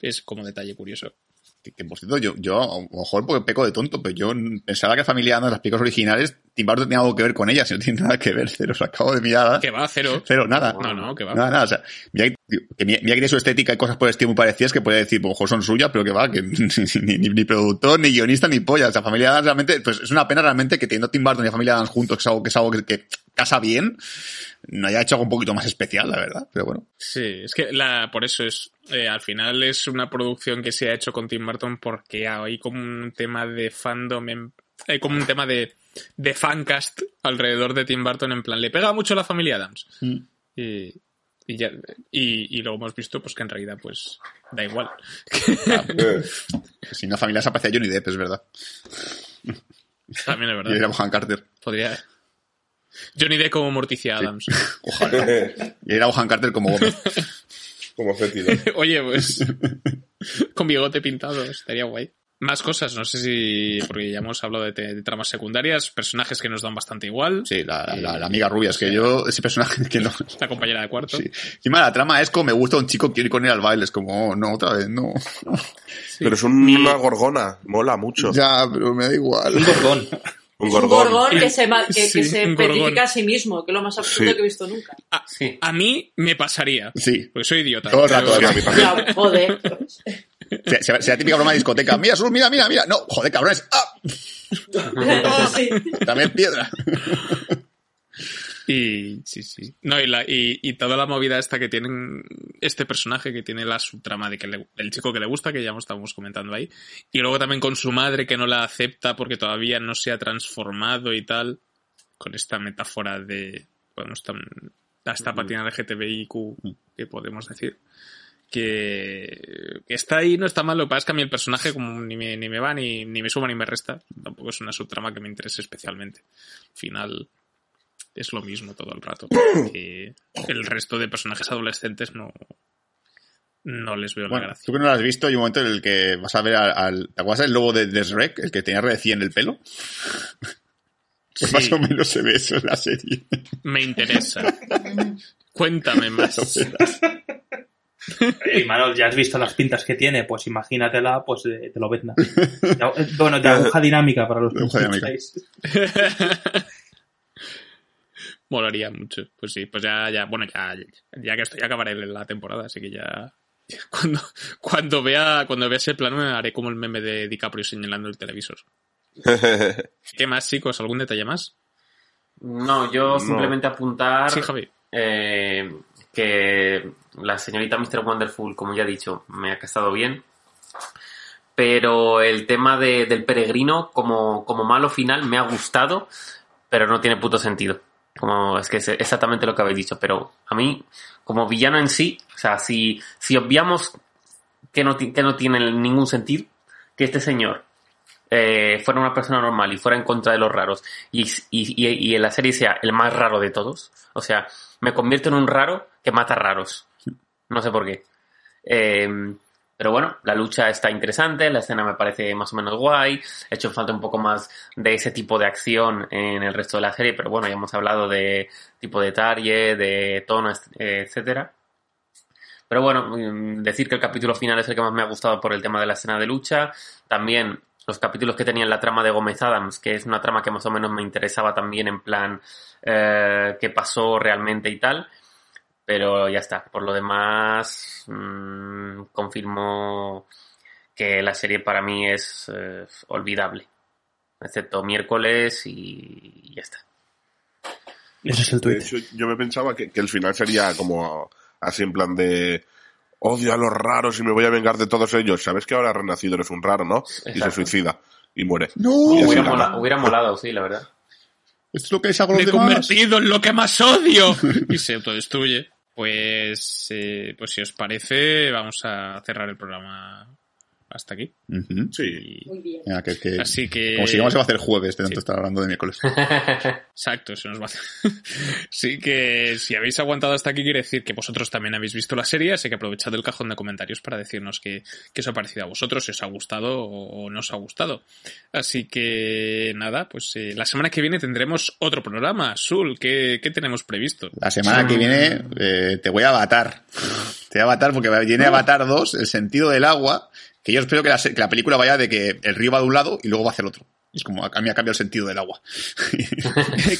es como detalle curioso. Que, que, por cierto, yo, yo, a lo mejor porque peco de tonto, pero yo pensaba que Familia Adams, las películas originales, Tim Burton tenía algo que ver con ellas, y no tiene nada que ver, cero, lo acabo de mirar. Que va, cero. Cero, nada. No, no, que va. Nada, nada, o sea, mira, que mira mira que tiene su estética y cosas por el estilo muy parecidas que puede decir, pues, son suyas, pero que va, que ni, ni, ni productor, ni guionista, ni polla. O sea, Familia Adams realmente, pues es una pena realmente que teniendo Tim Burton y Familia Adams juntos, que es algo que, es algo que, que casa bien, no haya hecho algo un poquito más especial, la verdad. Pero bueno. Sí, es que la, por eso es, eh, al final es una producción que se ha hecho con Tim Burton porque hay como un tema de fandom, en- hay como un tema de, de fancast alrededor de Tim Burton en plan, le pega mucho a la familia Adams. Mm. Y, y, ya, y, y luego hemos visto pues que en realidad pues da igual. Eh, Si no, Familia se aparecía Johnny Depp, es verdad. También es Y era verdad. Bohan Carter. Podría... Johnny Depp como Morticia Adams. Ojalá. Y era Bohan Carter como Gómez. Como fétido. Oye, pues con bigote pintado, estaría guay. Más cosas, no sé si, porque ya hemos hablado de, te- de tramas secundarias, personajes que nos dan bastante igual. Sí, la, la, la amiga rubia, es que yo, ese personaje que no. La compañera de cuarto. Sí. Encima la trama es como me gusta un chico, quiero ir con él al baile. Es como, oh, no, otra vez, no. Pero es una gorgona, mola mucho. Ya, pero me da igual. Un gorgón. Un Un gorgón. gorgón que se, que, se gorgón. petrifica a sí mismo, que es lo más absurdo Sí. que he visto nunca. A, Sí. a mí me pasaría, Sí. porque soy idiota. Todo el rato, pero- a mí también. Ya, joder. Se, se, se la típica broma de discoteca. Mira, Sus, mira, mira, mira. No, joder, cabrones. ¡Ah! sí. También piedra. Y sí, sí. No, y, la, y, y toda la movida esta que tienen este personaje que tiene la subtrama de que le- el chico que le gusta, que ya estábamos comentando ahí. Y luego también con su madre que no la acepta porque todavía no se ha transformado y tal. Con esta metáfora de, bueno, esta, esta patina LGTBIQ que podemos decir. Que, está ahí, no está mal. Lo que pasa es que a mí el personaje como ni me, ni me va, ni, ni me suma, ni me resta. Tampoco es una subtrama que me interese especialmente. Al final es lo mismo todo el rato. Que el resto de personajes adolescentes no, no les veo la gracia. tú que no lo has visto, hay un momento en el que vas a ver al... al- ¿Te acuerdas del lobo de, de Shrek? El que tenía recién el pelo. Pues Sí. más o menos se ve eso en la serie. Me interesa. Cuéntame más. Y Manol, ya has visto las pintas que tiene, pues imagínatela, pues de, de Lobezna. Ya- eh, Bueno, de aguja dinámica para los que escucháis. Molaría mucho. Pues sí, pues ya, ya, bueno, ya, ya que estoy, ya acabaré la temporada, así que ya. ya Cuando, cuando vea, cuando vea ese plano haré como el meme de DiCaprio señalando el televisor. ¿Qué más, chicos? ¿Algún detalle más? No, yo simplemente apuntar Sí, Javi. eh, que la señorita Mr. Wonderful, como ya he dicho, me ha casado bien. Pero el tema de- del peregrino como, como malo final me ha gustado, pero no tiene puto sentido. Como, es que es exactamente lo que habéis dicho, pero a mí, como villano en sí, o sea, si, si obviamos que no, que no tiene ningún sentido, que este señor eh, fuera una persona normal y fuera en contra de los raros y, y, y- en la serie sea el más raro de todos, o sea, me convierto en un raro que mata raros. No sé por qué. Eh, pero bueno, la lucha está interesante, la escena me parece más o menos guay, he hecho falta un poco más de ese tipo de acción en el resto de la serie, pero bueno, ya hemos hablado de tipo de target, de tono, etcétera. Pero bueno, mm, decir que el capítulo final es el que más me ha gustado por el tema de la escena de lucha. También los capítulos que tenían la trama de Gómez Adams, que es una trama que más o menos me interesaba también en plan eh, qué pasó realmente y tal. Pero ya está. Por lo demás, mm, confirmo que la serie para mí es eh, olvidable. Excepto miércoles y y ya está. Ese es el De tweet. hecho, yo me pensaba que, que el final sería como así en plan de odio a los raros y me voy a vengar de todos ellos. Sabes que ahora renacido eres un raro, ¿no? Y se suicida y muere. ¡No! Y Hubiera, gana. mola- hubiera molado, sí, la verdad. Esto es lo que es hago Me he demás. convertido en lo que más odio. y se autodestruye. Pues, eh, pues si os parece, vamos a cerrar el programa hasta aquí. Sí. Muy bien. Venga, que, que- Así que. Como sigamos se va a hacer jueves, de tanto Sí. estar hablando de miércoles. Exacto, se nos va a hacer. sí que si habéis aguantado hasta aquí quiere decir que vosotros también habéis visto la serie, así que aprovechad el cajón de comentarios para decirnos qué, qué os ha parecido a vosotros, si os ha gustado o, no os ha gustado. Así que nada, pues eh, la semana que viene tendremos otro programa. Sul, ¿qué, qué tenemos previsto? La semana que viene eh, te voy a avatar. Te voy a avatar porque viene Avatar 2, el sentido del agua, que yo espero que la, que la película vaya de que el río va de un lado y luego va hacia el otro. Es como a mí ha cambiado el sentido del agua.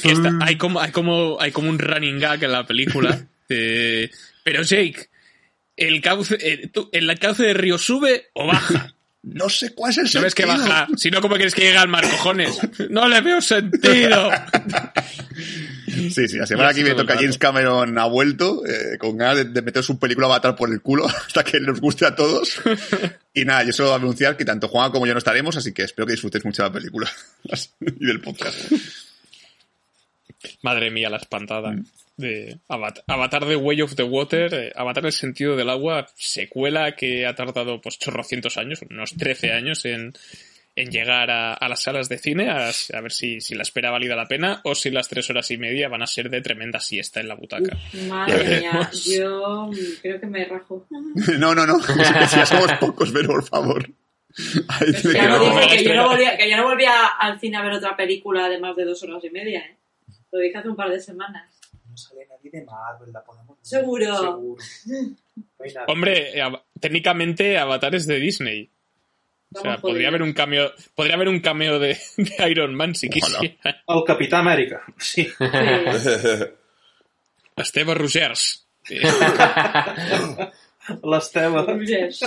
que está- hay, como, hay, como, hay como un running gag en la película. de, pero Jake, ¿el cauce, eh, tú- ¿el cauce del río sube o baja? no sé cuál es el No sentido. ves que baja, si no, ¿cómo quieres que llegue al mar, cojones? No le veo sentido. Sí, sí, la semana que viene toca. James Cameron ha vuelto, eh, con ganas de, de meter su película Avatar por el culo hasta que nos guste a todos. y nada, yo solo voy a anunciar que tanto Juan como yo no estaremos, así que espero que disfrutéis mucho de la película y del podcast. Madre mía, la espantada. De Avatar, Avatar The Way of the Water, eh, Avatar el sentido del agua, secuela que ha tardado pues chorrocientos años, unos 13 años en, en llegar a, a las salas de cine, a, a ver si, si la espera valida la pena o si las tres horas y media van a ser de tremenda siesta en la butaca. Madre mía, yo creo que me rajo. No, no, no, que si ya somos pocos, pero por favor. Ahí Pues que- no, dije, que, yo no volvía, que yo no volvía al cine a ver otra película de más de dos horas y media, ¿eh? Lo dije hace un par de semanas. No sale nadie de Marvel, la podemos. Seguro. Seguro. No nada. Hombre, eh, técnicamente Avatar es de Disney. O sea, podría haber un cameo, podría haber un cameo de, de Iron Man si Ojalá. quisiera. Al Capitán América. Sí. Sí. Esteve Rogers. Eh, L'Esteve. Yes.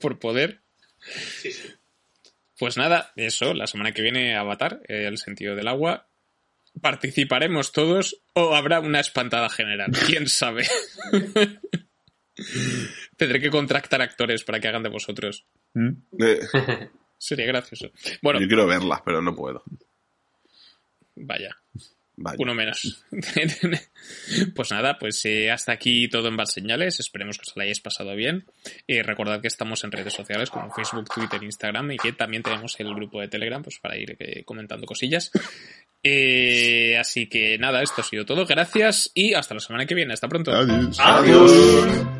por poder. Pues nada, eso, la semana que viene Avatar, eh, el sentido del agua. participaremos todos o habrá una espantada general. ¿Quién sabe? Tendré que contractar actores para que hagan de vosotros. Eh, Sería gracioso. Bueno, yo quiero verlas, pero no puedo. vaya. Vaya. Uno menos. pues nada, pues eh, hasta aquí todo en Bad Señales. Esperemos que os lo hayáis pasado bien. Y recordad que estamos en redes sociales como Facebook, Twitter, Instagram y que también tenemos el grupo de Telegram pues para ir eh, comentando cosillas. Eh, así que nada, esto ha sido todo. Gracias y hasta la semana que viene. Hasta pronto. Adiós. Adiós.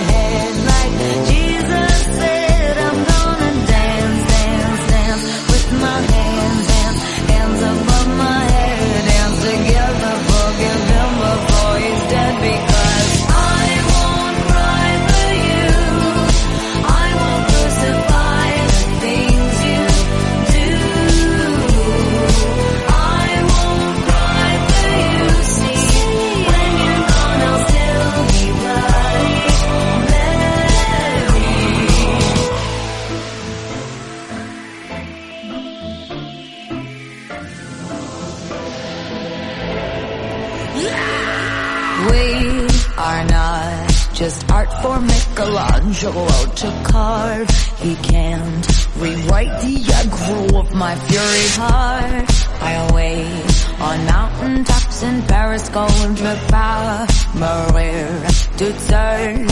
For Michelangelo to carve. He can't rewrite the aggro of my fury heart. I wait on mountaintops in Paris, going to power, Maria to turn.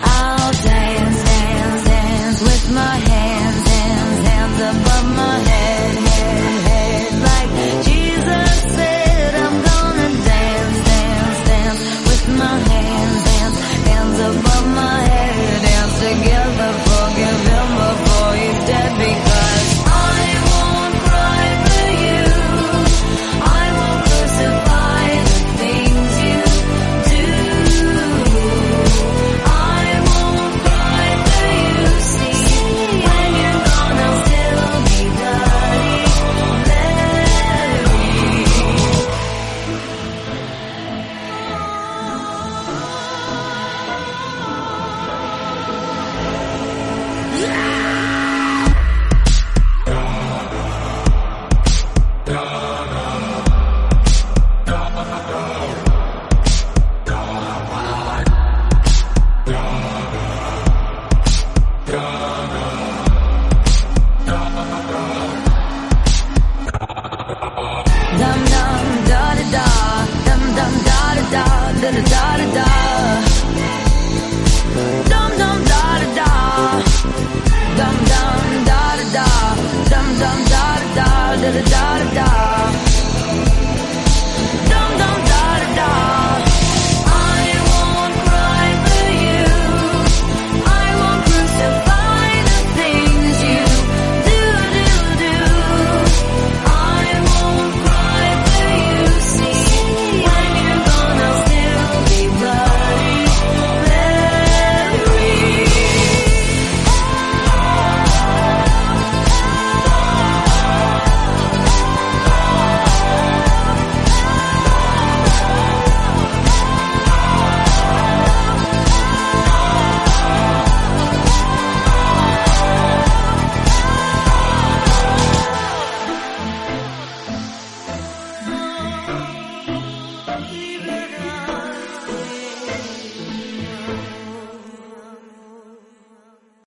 I'll dance, dance, dance with my hands, hands, hands above my head,